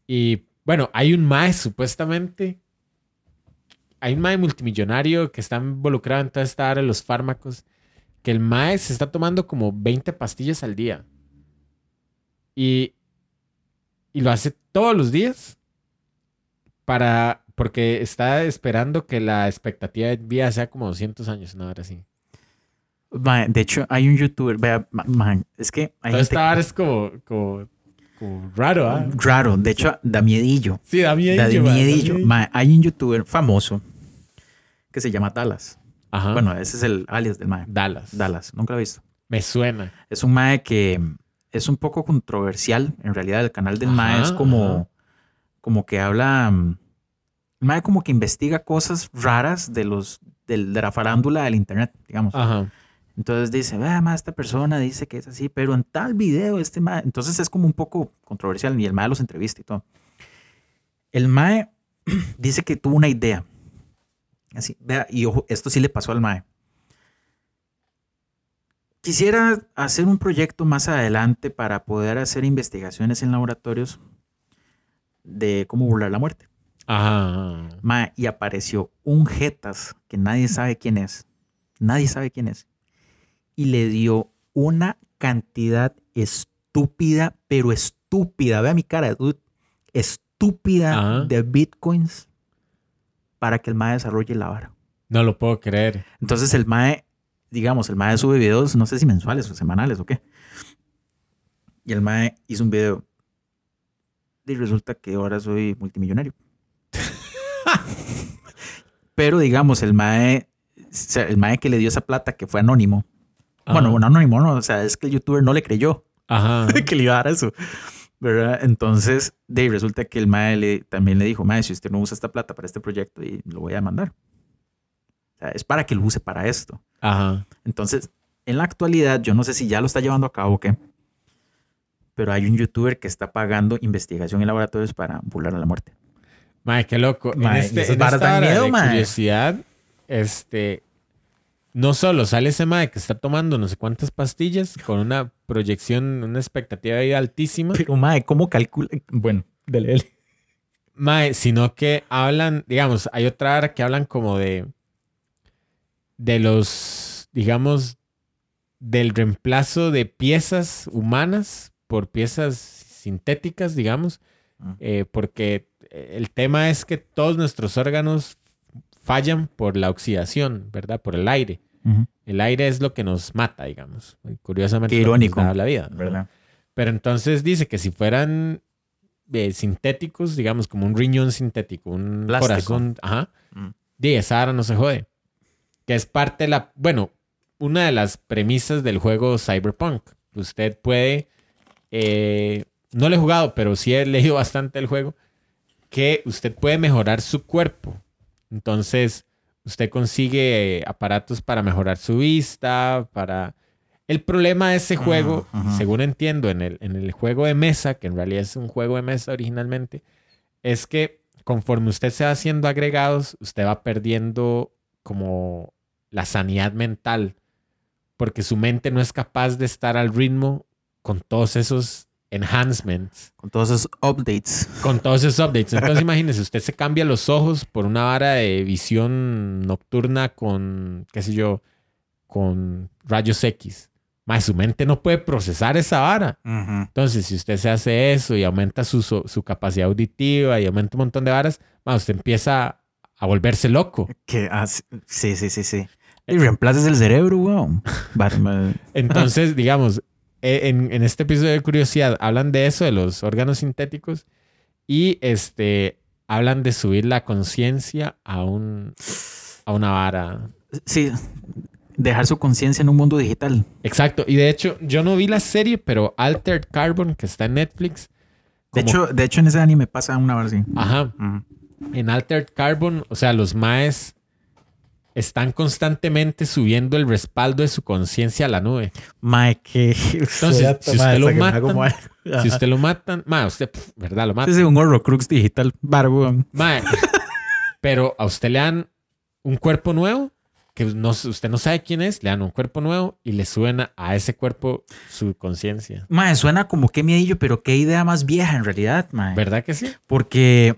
Y bueno, hay un mae supuestamente, hay un mae multimillonario que está involucrado en toda esta área de los fármacos, que el mae se está tomando como 20 pastillas al día. Y, y lo hace todos los días para porque está esperando que la expectativa de vida sea como 200 años, una hora así. de hecho, hay un youtuber, vea, es que hay esta hora es como, como, raro, ¿ah? Raro, de hecho, da miedillo. Sí, da miedillo. Da miedillo. hay un youtuber famoso que se llama Dallas. Ajá. Bueno, ese es el alias del mae. Dallas. Dallas, nunca lo he visto. Me suena. Es un mae que es un poco controversial. En realidad, el canal del mae es como, como que habla. Mm, el mae como que investiga cosas raras de los de, la farándula del internet, digamos. Ajá. Entonces dice, vea, más esta persona dice que es así, pero en tal video este mae. Entonces es como un poco controversial, y el mae los entrevista y todo. El mae dice que tuvo una idea Así, vea, y ojo, esto sí le pasó al MAE. Quisiera hacer un proyecto más adelante para poder hacer investigaciones en laboratorios de cómo burlar la muerte. Ajá. Mae, y apareció un Jetas que nadie sabe quién es. Nadie sabe quién es. Y le dio una cantidad estúpida, pero estúpida. Vea mi cara. Estúpida de bitcoins para que el MAE desarrolle la vara. No lo puedo creer. Entonces el MAE, digamos, el MAE sube videos, no sé si mensuales o semanales o qué. Y el MAE hizo un video. Y resulta que ahora soy multimillonario. Pero digamos, el MAE, el MAE que le dio esa plata, que fue anónimo. Bueno, bueno, anónimo, no. O sea, es que el youtuber no le creyó Ajá. que le iba a dar eso. ¿verdad? Entonces, de resulta que el MAE también le dijo, MAE, si usted no usa esta plata para este proyecto, y lo voy a mandar. O sea, es para que lo use para esto. Ajá. Entonces, en la actualidad, yo no sé si ya lo está llevando a cabo o qué, pero hay un youtuber que está pagando investigación en laboratorios para burlar a la muerte. Mae, qué loco. en, este, en esta miedo, de curiosidad, este, no solo sale ese mae que está tomando no sé cuántas pastillas con una proyección, una expectativa ahí altísima. Pero mae, ¿cómo calcula? Bueno, dele, dele. Mae, sino que hablan, digamos, hay otra que hablan como de de los, digamos, del reemplazo de piezas humanas por piezas sintéticas, digamos, ah. eh, porque el tema es que todos nuestros órganos fallan por la oxidación, ¿verdad? Por el aire. El aire es lo que nos mata, digamos. Curiosamente, Qué irónico, la vida. ¿verdad? Pero entonces dice que si fueran eh, sintéticos, digamos, como un riñón sintético, un corazón, ajá, mm. esa ara no se jode. Que es parte de la, bueno, una de las premisas del juego Cyberpunk. Usted puede, eh, no lo he jugado, pero sí he leído bastante el juego, que usted puede mejorar su cuerpo. Entonces, Usted consigue aparatos para mejorar su vista, para... El problema de ese juego, según entiendo, en el, en el juego de mesa, que en realidad es un juego de mesa originalmente, es que conforme usted se va haciendo agregados, usted va perdiendo como la sanidad mental, porque su mente no es capaz de estar al ritmo con todos esos enhancements. Con todos esos updates. Con todos esos updates. Entonces imagínese, usted se cambia los ojos por una vara de visión nocturna con, qué sé yo, con rayos X. Más su mente no puede procesar esa vara. Entonces, si usted se hace eso y aumenta su, su, capacidad auditiva y aumenta un montón de varas, más usted empieza a volverse loco. Que, sí, sí, sí, sí. Y reemplaces el cerebro, wow. Entonces, digamos, eh, en, este episodio de curiosidad hablan de eso, de los órganos sintéticos, y este, hablan de subir la conciencia a, un, a una vara. Sí, dejar su conciencia en un mundo digital. Exacto, y de hecho, yo no vi la serie, pero Altered Carbon, que está en Netflix. De, hecho, de hecho, en ese anime pasa una vara así. Ajá. En Altered Carbon, o sea, los maes están constantemente subiendo el respaldo de su conciencia a la nube. Mae, que. Entonces, si usted lo matan, si usted lo matan, mae, usted, ¿verdad? Lo matan. Es un Horrocrux digital, barbo. Mae, pero a usted le dan un cuerpo nuevo que no, usted no sabe quién es, le dan un cuerpo nuevo y le suben a, ese cuerpo su conciencia. Mae, suena como que miedillo, pero qué idea más vieja en realidad, mae. ¿Verdad que sí? Porque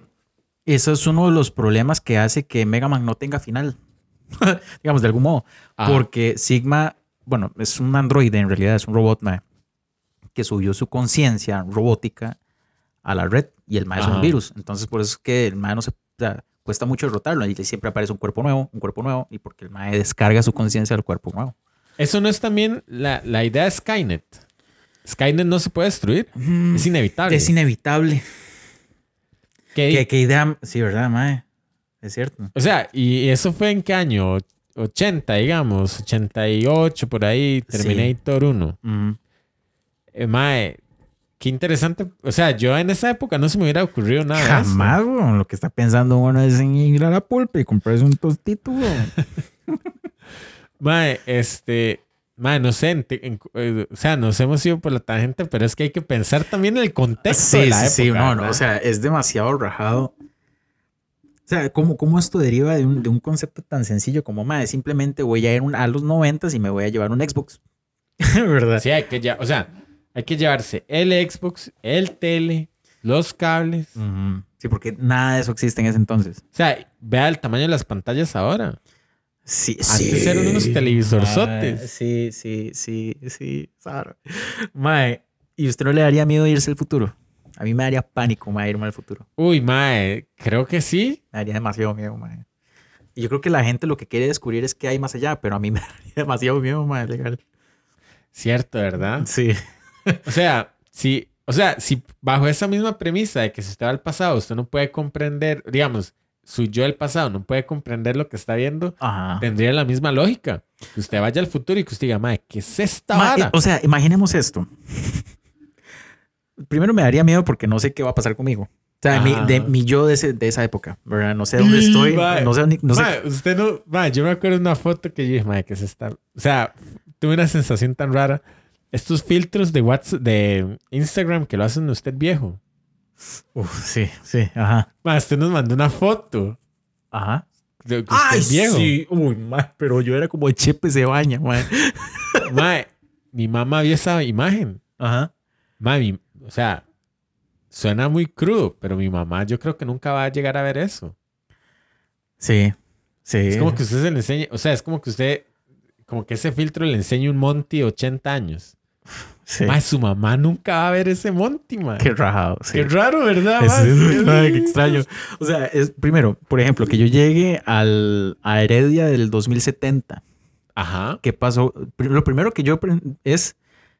eso es uno de los problemas que hace que Mega Man no tenga final. Digamos, de algún modo. Ah. Porque Sigma, bueno, es un androide en realidad, es un robot, mae, que subió su conciencia robótica a la red y el mae es un virus. Entonces, por eso es que el mae no se. o sea, cuesta mucho derrotarlo y siempre aparece un cuerpo nuevo, un cuerpo nuevo, y porque el mae descarga su conciencia al cuerpo nuevo. Eso no es también la, la idea de Skynet. Skynet no se puede destruir. Es inevitable. Mm, Es inevitable. ¿Qué- ¿Qué, qué idea? Sí, ¿verdad, mae? Es cierto. O sea, ¿y eso fue en qué año? 80, digamos, 88, por ahí, Sí. Terminator 1. Ujú. Eh, mae, qué interesante. O sea, yo en esa época no se me hubiera ocurrido nada. Jamás, weón. Lo que está pensando uno es en ir a la pulpa y comprarse un tostito. Mae, este. Mae, no sé. en te- en- eh, o sea, nos hemos ido por la tangente, pero es que hay que pensar también en el contexto. de Sí, la sí, sí. No, no. O sea, es demasiado rajado. O sea, ¿cómo, cómo esto deriva de un, de un concepto tan sencillo como, madre, simplemente voy a ir un- a los 90 y me voy a llevar un Xbox? ¿Verdad? Sí, hay que ya, o sea, hay que llevarse el Xbox, el tele, los cables. Sí, porque nada de eso existe en ese entonces. O sea, vea el tamaño de las pantallas ahora. Sí, Antes eran unos televisorzotes. Mae, Sí, sí, sí, sí. Mae, ¿y usted no le daría miedo irse al futuro? A mí me daría pánico, mae, irme al futuro. Uy, mae, creo que sí. Me daría demasiado miedo, mae. Y yo creo que la gente lo que quiere descubrir es qué hay más allá, pero a mí me daría demasiado miedo, mae, legal. Cierto, ¿verdad? Sí. O sea, si, o sea, si bajo esa misma premisa de que si usted va al pasado, usted no puede comprender, digamos, su yo del pasado no puede comprender lo que está viendo, Ajá. tendría la misma lógica. Que usted vaya al futuro y que usted diga, mae, ¿qué es esta Ma- vara? eh, o sea, imaginemos esto. Primero me daría miedo porque no sé qué va a pasar conmigo. O sea, mi, de, mi yo de, ese- de esa época, ¿verdad? No sé dónde Y, estoy, no sé, no sé usted no, mae, yo me acuerdo de una foto que yo dije, mae, ¿qué es esta? O sea, tuve una sensación tan rara. Estos filtros de WhatsApp, de Instagram que lo hacen usted viejo. Uf, sí, sí, ajá. Usted nos mandó una foto Ajá. de que usted es viejo. sí. Uy, ma, pero yo era como Chepe se baña, ma. Mae, mi mamá vio esa imagen. Ajá. Mi- o sea, suena muy crudo, pero mi mamá yo creo que nunca va a llegar a ver eso. Sí, sí. Es como que usted se le enseñe, o sea, es como que usted, como que ese filtro le enseñe un Monty de 80 años. sí. Mae, su mamá nunca va a ver ese Monty, mae. Qué rajado, sí. Qué raro, ¿verdad? Es- es- ay, qué extraño. O sea, es primero, por ejemplo, que yo llegue al, a Heredia del 2070. Ajá. ¿Qué pasó? Lo primero que yo es,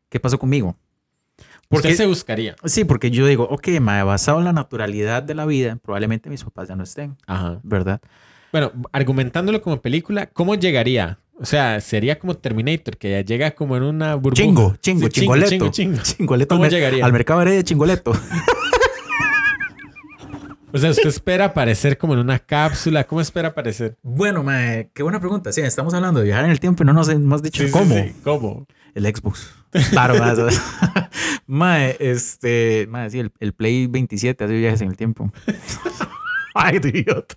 ¿qué pasó conmigo? Porque Porque, se buscaría. sí, porque yo digo, ok, ma, basado en la naturalidad de la vida, probablemente mis papás ya no estén, Ajá. ¿verdad? Bueno, argumentándolo como película, ¿cómo llegaría? O sea, sería como Terminator, que ya llega como en una burbuja. Chingo, chingo, Sí, chingoleto. Chingo, chingo. Chingoleto ¿Cómo al, llegaría? al mercado Heredia Chingoleto. O sea, usted espera aparecer como en una cápsula. ¿Cómo espera aparecer? Bueno, mae, qué buena pregunta. Sí, estamos hablando de viajar en el tiempo y no nos hemos dicho Sí, sí, cómo. sí. ¿Cómo? El Xbox. Claro, mae, mae, este, mae, sí, el, el Play 27 hace viajes en el tiempo. Ay, idiota.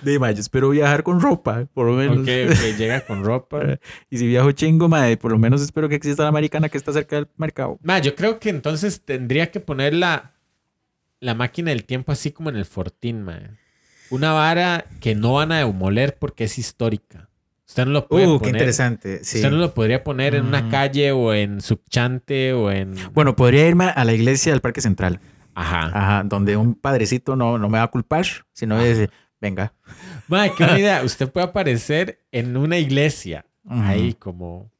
De mae, yo espero viajar con ropa, por lo menos. Ok, ok, llega con ropa. Y si viajo chingo, mae, por lo menos espero que exista la americana que está cerca del mercado. Ma, yo creo que entonces tendría que poner la, la máquina del tiempo así como en el Fortín, ma. Una vara que no van a demoler porque es histórica. Usted no lo puede Uh, qué poner. interesante. Sí. Usted no lo podría poner en una Mm. calle o en subchante o en. Bueno, podría irme a la iglesia del Parque Central. Ajá. Ajá, donde un padrecito no, no me va a culpar, sino dice, venga. Ma, qué buena idea. Usted puede aparecer en una iglesia. Ahí como.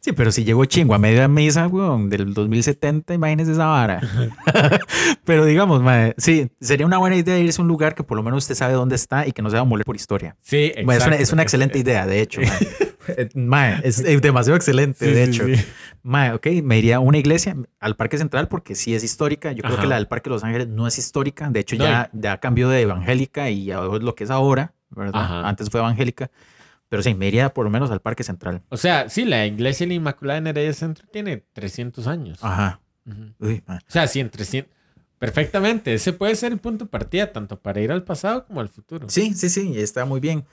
Sí, pero si llegó chingo a media misa, weón, del 2070, imagínese esa vara. pero digamos, mae, sí, sería una buena idea irse a un lugar que por lo menos usted sabe dónde está y que no se va a moler por historia. Sí, Mae, es, una, exacto. es una excelente idea, de hecho. Mae, Eh, es, es demasiado excelente, Sí, de sí, hecho. sí. Mae, ok, me iría a una iglesia, al Parque Central, porque sí es histórica. Yo creo Ajá. que la del Parque de Los Ángeles no es histórica. De hecho, No, ya, ya cambió de evangélica y ya es lo que es ahora, ¿verdad? Ajá. Antes fue evangélica. Pero sí, me iría por lo menos al Parque Central. O sea, sí, la iglesia de la Inmaculada en Heredia Centro tiene 300 años. Ajá. Uy. O sea, sí, en 300. Perfectamente. Ese puede ser el punto de partida, tanto para ir al pasado como al futuro. Sí, sí, sí, y está muy bien.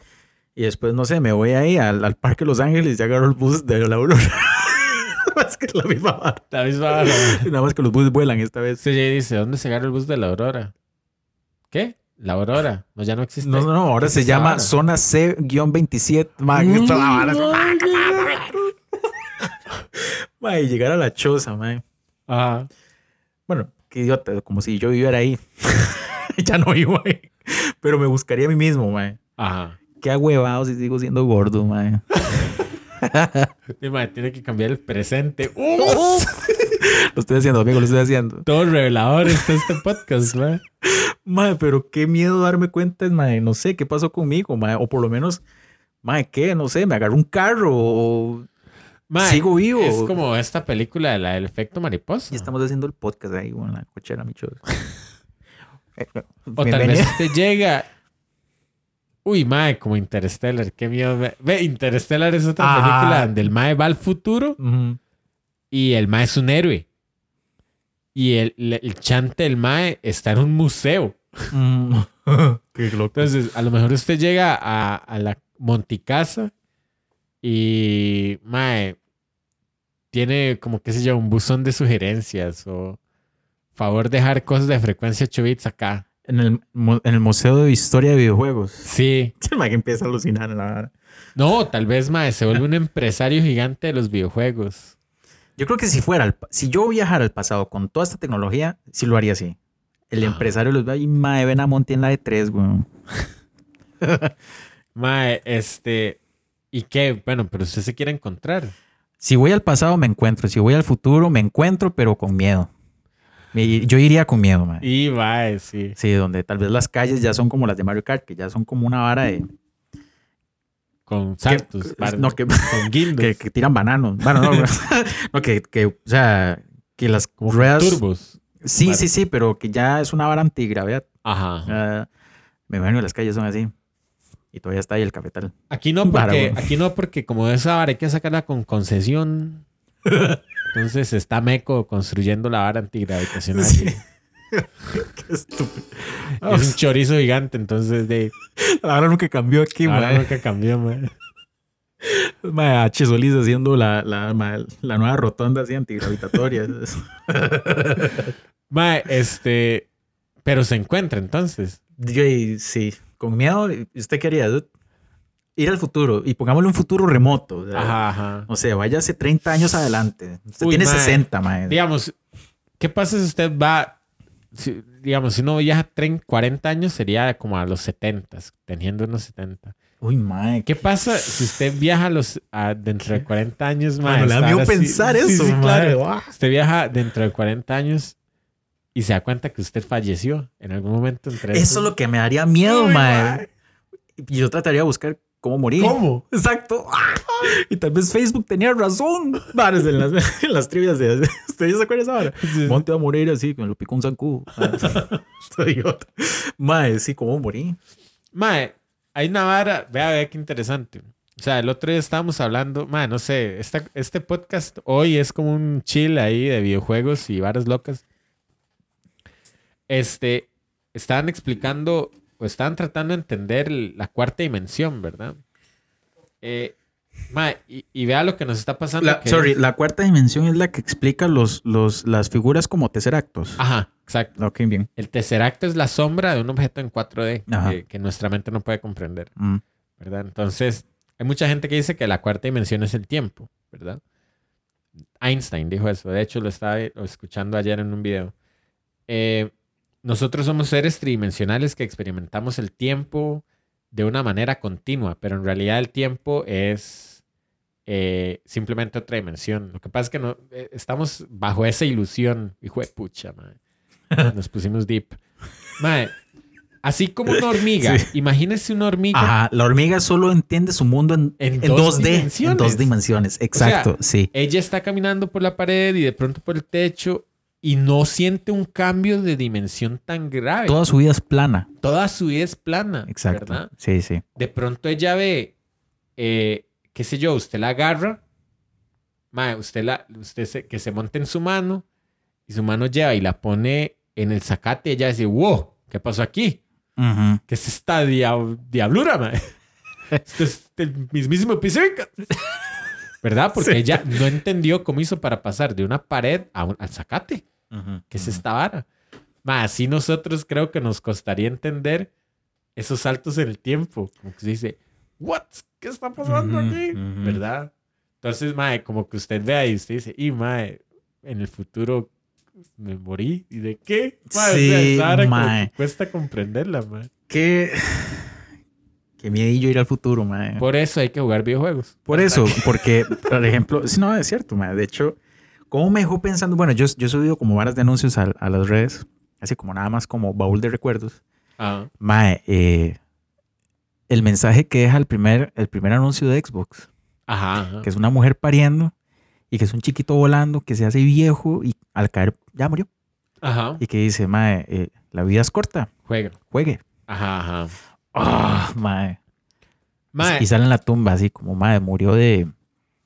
Y después, no sé, me voy ahí al, al Parque Los Ángeles y agarro el bus de la Aurora. es que es la misma vara. La misma vara. Nada más que los buses vuelan esta vez. Sí, dice, ¿dónde se agarra el bus de la Aurora? ¿Qué? La Aurora. No, ya no existe. No, no, no, ahora ¿Qué se llama? Zona C-27. Ma, Mm, esta vara es- ay, qué Ma, y llegar a la choza, ma. Ajá. Bueno, qué idiota, como si yo viviera ahí. ya no vivo ahí. Pero me buscaría a mí mismo, ma. Ajá. Qué agüevado si sigo siendo gordo, ma. Sí, mae, tiene que cambiar el presente. Lo estoy haciendo, amigo, lo estoy haciendo. Todo revelador está este podcast, mae. Mae, pero qué miedo darme cuenta, mae, no sé qué pasó conmigo, mae, o por lo menos, mae, qué, no sé, me agarró un carro o Mae, sigo vivo. Es como esta película la del efecto mariposa. Y estamos haciendo el podcast ahí, bueno, en la cochera, mi. Eh, O tal vez usted llega. Uy, mae, como Interstellar, qué miedo. Ve, Interstellar es otra Ajá. película donde el mae va al futuro Ujú. Y el mae es un héroe. Y el, el, el chante del mae está en un museo. Mm. qué loco. Entonces, a lo mejor usted llega a, a la Monticasa y, mae, tiene como, qué sé yo, un buzón de sugerencias o favor dejar cosas de frecuencia 8 bits acá. En el, en el Museo de Historia de Videojuegos. Sí. El mae que empieza a alucinar en la. No, tal vez, mae, se vuelve un empresario gigante de los videojuegos. Yo creo que si fuera, al si yo viajara al pasado con toda esta tecnología, sí lo haría así. El Ajá. empresario los ve y mae, ven a Monty en la de tres, weón. Mae, este... ¿Y qué? Bueno, pero usted se quiere encontrar. Si voy al pasado, me encuentro. Si voy al futuro, me encuentro, pero con miedo. Yo iría con miedo, mae. Y, mae, sí. Sí, donde tal vez las calles ya son como las de Mario Kart, que ya son como una vara de... Con que- par- no, que, con guindos. que, que tiran bananos. Bueno, no, no que, que, o sea, que las como ruedas... turbos. Sí, sí, sí, pero que ya es una vara antigravedad. Ajá. Me imagino que las calles son así. Y todavía está ahí el cafetal. Aquí no, porque, aquí no, porque como esa vara hay que sacarla con concesión. Entonces está Meco construyendo la vara antigravitacional. Sí. Qué estúpido. Es un chorizo gigante, entonces de Ahora nunca cambió aquí, ahora nunca cambió. Mae, H. Solís haciendo la, la, mae, la nueva rotonda así antigravitatoria. Mae, este, pero se encuentra entonces. Yo, sí, con miedo, ¿usted qué haría? dude? Ir al futuro y pongámosle un futuro remoto. o sea, Ajá, ajá. O sea, váyase 30 años adelante. Usted Uy, tiene mae. 60, mae. Digamos, ¿qué pasa si usted va, si- digamos, si uno viaja 30, 40 años sería como a los 70, teniendo unos 70. Uy, mae. ¿Qué pasa si usted viaja a los a dentro de 40 años, mae? Bueno, le da miedo pensar Sí, eso, sí, claro. Usted viaja dentro de 40 años y se da cuenta que usted falleció en algún momento entre Eso es lo que me daría miedo, mae. Yo trataría de buscar cómo morir. ¿Cómo? Exacto. Y tal vez Facebook tenía razón. Varas en las, en las trivias de. ¿Usted ya se acuerda de esa vara? Sí. Monte va a morir así, que me lo picó un zancudo. Estoy idiota. Mae, sí, ¿cómo morí? Mae, hay una vara, vea, vea qué interesante. O sea, el otro día estábamos hablando, mae, no sé, esta- este podcast hoy es como un chill ahí de videojuegos y varas locas. Este, estaban explicando o estaban tratando de entender la cuarta dimensión, ¿verdad? Eh, mae, y, y vea lo que nos está pasando. La, que sorry, es- la cuarta dimensión es la que explica los, los, las figuras como tercer actos. Ajá, exacto. Ok, bien. El tesseracto es la sombra de un objeto en 4D Ajá. que, que nuestra mente no puede comprender. Mm. ¿verdad? Entonces, hay mucha gente que dice que la cuarta dimensión es el tiempo, ¿verdad? Einstein dijo eso, de hecho lo estaba escuchando ayer en un video. Eh, nosotros somos seres tridimensionales que experimentamos el tiempo de una manera continua, pero en realidad el tiempo es eh, simplemente otra dimensión. Lo que pasa es que no, eh, estamos bajo esa ilusión, hijo de pucha, mae. Nos pusimos deep. Mae, así como una hormiga, Sí. imagínese una hormiga Ajá, la hormiga solo entiende su mundo en, En en dos 2D. En dimensiones. dos dimensiones, exacto, sí. ella está caminando por la pared y de pronto por el techo y no siente un cambio de dimensión tan grave. Toda su vida es plana. Toda su vida es plana. Exacto. ¿verdad? Sí, sí. De pronto ella ve, eh, qué sé yo, usted la agarra, mae, usted, la, usted se- que se monte en su mano y su mano lleva y la pone en el zacate y ella dice, wow, ¿qué pasó aquí? ¿Qué es esta dia- diablura, mae? Esto es el mismísimo Pizzica. ¿Verdad? Porque Sí. ella no entendió cómo hizo para pasar de una pared a un- al zacate. Ujú. ¿Qué es esta vara? Más, así nosotros creo que nos costaría entender esos saltos en el tiempo. Como que se dice, ¿what? ¿Qué está pasando Ujú, aquí? ujú. ¿Verdad? Entonces, mae, como que usted vea y usted dice, y mae, en el futuro me morí. ¿Y de qué? Mae, o sea, Sí, vara como mae. cuesta comprenderla, mae. Qué. Qué miedillo ir al futuro, mae. Por, Por eso hay que jugar videojuegos. eso, porque, por ejemplo, no, es cierto, mae. De hecho, ¿cómo me dejó pensando? Bueno, yo, yo he subido como varas de anuncios a, a las redes, así como nada más como baúl de recuerdos. Ah, Mae, eh, el mensaje que deja el primer, el primer anuncio de Xbox, ajá, ajá. que es una mujer pariendo y que es un chiquito volando que se hace viejo y al caer ya murió. Ajá. Y que dice, mae, eh, la vida es corta, Juega. juegue. Ajá, ajá. Ah, mae. Mae, Y sale en la tumba así como, madre, murió de,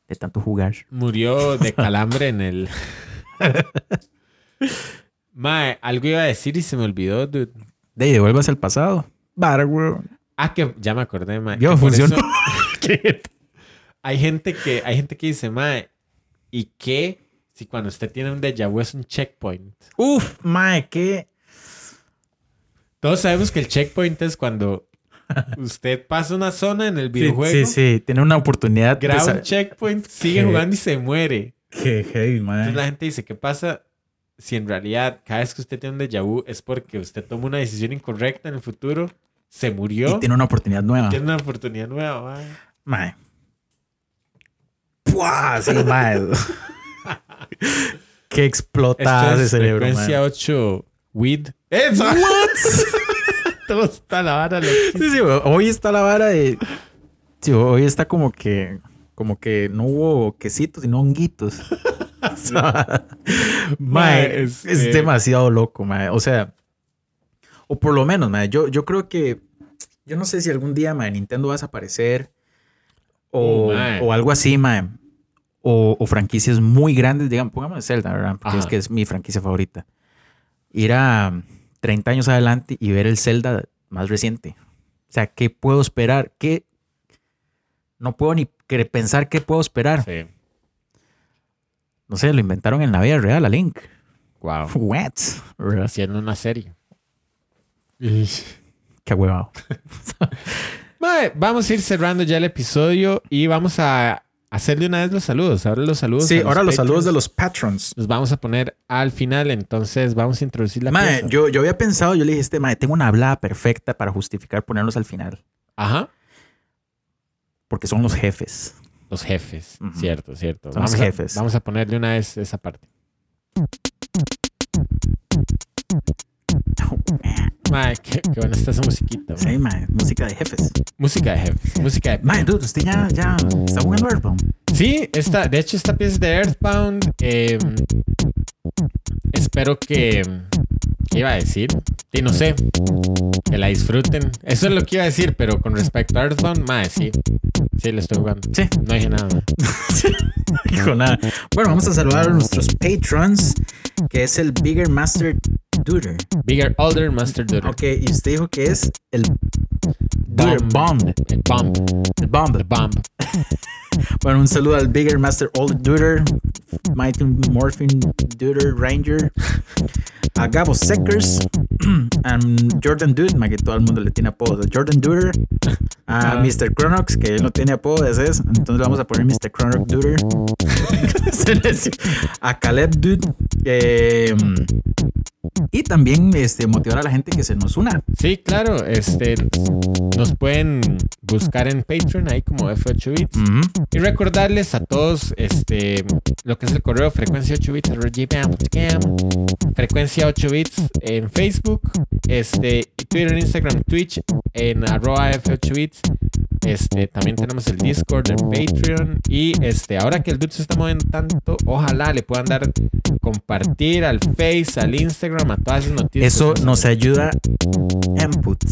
de tanto jugar. Murió de calambre en el. Mae, algo iba a decir y se me olvidó, dude. De ahí, devuelvas al pasado. Weón. Ah, que ya me acordé, mae. Yo, funcionó. eso hay gente que hay gente que dice, mae, ¿y qué si cuando usted tiene un déjà vu es un checkpoint? Uf, mae, qué. Todos sabemos que el checkpoint es cuando usted pasa una zona en el videojuego, Sí, sí, sí. Tiene una oportunidad graba un checkpoint, sigue ¿Qué? jugando y se muere. Qué heavy, mae. Entonces la gente dice, ¿qué pasa si en realidad cada vez que usted tiene un déjà vu es porque usted toma una decisión incorrecta en el futuro, se murió Y tiene una oportunidad nueva. tiene una oportunidad nueva? mae? Mae. ¡Puah! Sí, mae. qué explotada Esto de es cerebro, frecuencia mae. 8 weed. ¡Eso! Todo está la vara. Sí, sí, hoy está la vara de. Sí, hoy está como que. Como que no hubo quesitos, sino honguitos. Sea, mae, Mae, es, este- demasiado loco, mae. O sea, o por lo menos, mae, yo, yo creo que. Yo no sé si algún día, mae, Nintendo va a desaparecer. O, Oh, o algo así, mae. O, o franquicias muy grandes, digamos, pongamos Zelda, ¿verdad? Porque es que es mi franquicia favorita. Ir a 30 años adelante y ver el Zelda más reciente. O sea, ¿qué puedo esperar? ¿Qué? No puedo ni pensar qué puedo esperar. Sí. No sé, lo inventaron en la vida real, a Link. Wow. What? Haciendo una serie. Qué huevado. Vamos a ir cerrando ya el episodio y vamos a hacer de una vez los saludos. Ahora los saludos. Sí, ahora los saludos de los patrons. Los vamos a poner al final, entonces vamos a introducir la Mae, pieza. yo, yo había pensado, yo le dije, este, mae, tengo una hablada perfecta para justificar ponerlos al final. Ajá. Porque son los jefes. Los jefes. Cierto, cierto. Son los a- jefes. vamos a poner de una vez esa parte. Mae, qué, qué buena está esa musiquita. mae. Sí, música de jefes. Música de jefes. Música de Mae, dude, usted ya, ya está jugando Earthbound. Sí, esta, de hecho, esta pieza de Earthbound. eh, espero que. ¿Qué iba a decir? Sí, no sé. Que la disfruten. Eso es lo que iba a decir, pero con respecto a Earthbound, más sí. Sí, le estoy jugando. Sí. No dije nada. Dijo nada. Bueno, vamos a saludar a nuestros patrons, que es el Bigger Master Duder. Bigger, Older, Master Duder. Ok, y usted dijo que es el Duder Bomb. El Bomb. El Bomb. El Bomb. Bueno, un saludo al Bigger Master Old Duder, Mighty Morphin Duder Ranger, a Gabo Seckers, a Jordan Dude, ma, que todo el mundo le tiene apodo, Jordan Duder, a Ah. Mr. Chronox, que él no tiene apodo, ese es, entonces le vamos a poner Mr. Chronox Duder, a Caleb Dude, eh, y también este, motivar a la gente que se nos una. Sí, claro. Este, nos pueden buscar en Patreon ahí como F8 Bits. Y recordarles a todos este, lo que es el correo frecuencia 8 bits frecuencia 8 bits en Facebook, este, Twitter, Instagram, Twitch en arroba F8 bits Este, también tenemos el Discord, el Patreon. Y este, ahora que el dude se está moviendo tanto, ojalá le puedan dar compartir al Face, al Instagram, a todas esas noticias. Eso nos ayuda input.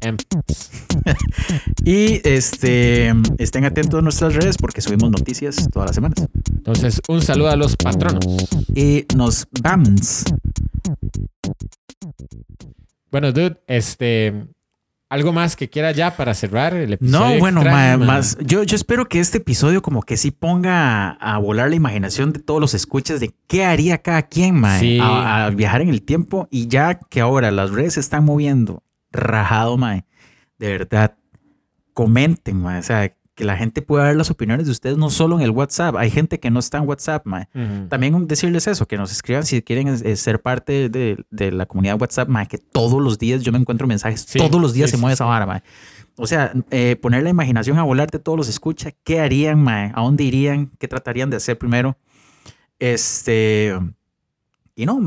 y este estén atentos a nuestras redes porque subimos noticias todas las semanas. Entonces, un saludo a los patronos. Y nos vamos. Bueno, dude, este. ¿Algo más que quiera ya para cerrar el episodio? No, bueno, más. Yo, yo espero que este episodio, como que sí ponga a, volar la imaginación de todos los escuchas de qué haría cada quien, mae, a, viajar en el tiempo. Y ya que ahora las redes se están moviendo rajado, mae, de verdad, comenten, mae. O sea, que la gente pueda ver las opiniones de ustedes no solo en el WhatsApp. Hay gente que no está en WhatsApp, mae. También decirles eso, que nos escriban si quieren ser parte de, la comunidad WhatsApp, mae, que todos los días yo me encuentro mensajes, todos los días se mueve esa vara, mae. O sea, eh, poner la imaginación a volar de todos los escucha, ¿qué harían, mae? ¿A dónde irían? ¿Qué tratarían de hacer primero? Este... Y no,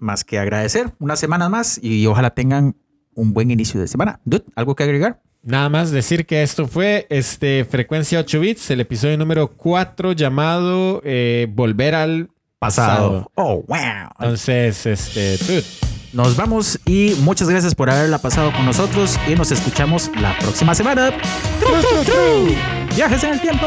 más que agradecer una semana más y ojalá tengan un buen inicio de semana. Dude, ¿algo que agregar? Nada más decir que esto fue este, Frecuencia 8 Bits, el episodio número 4 llamado eh, Volver al pasado. Oh, wow. Entonces, este, Nos vamos y muchas gracias por haberla pasado con nosotros y nos escuchamos la próxima semana. Viajes en el tiempo.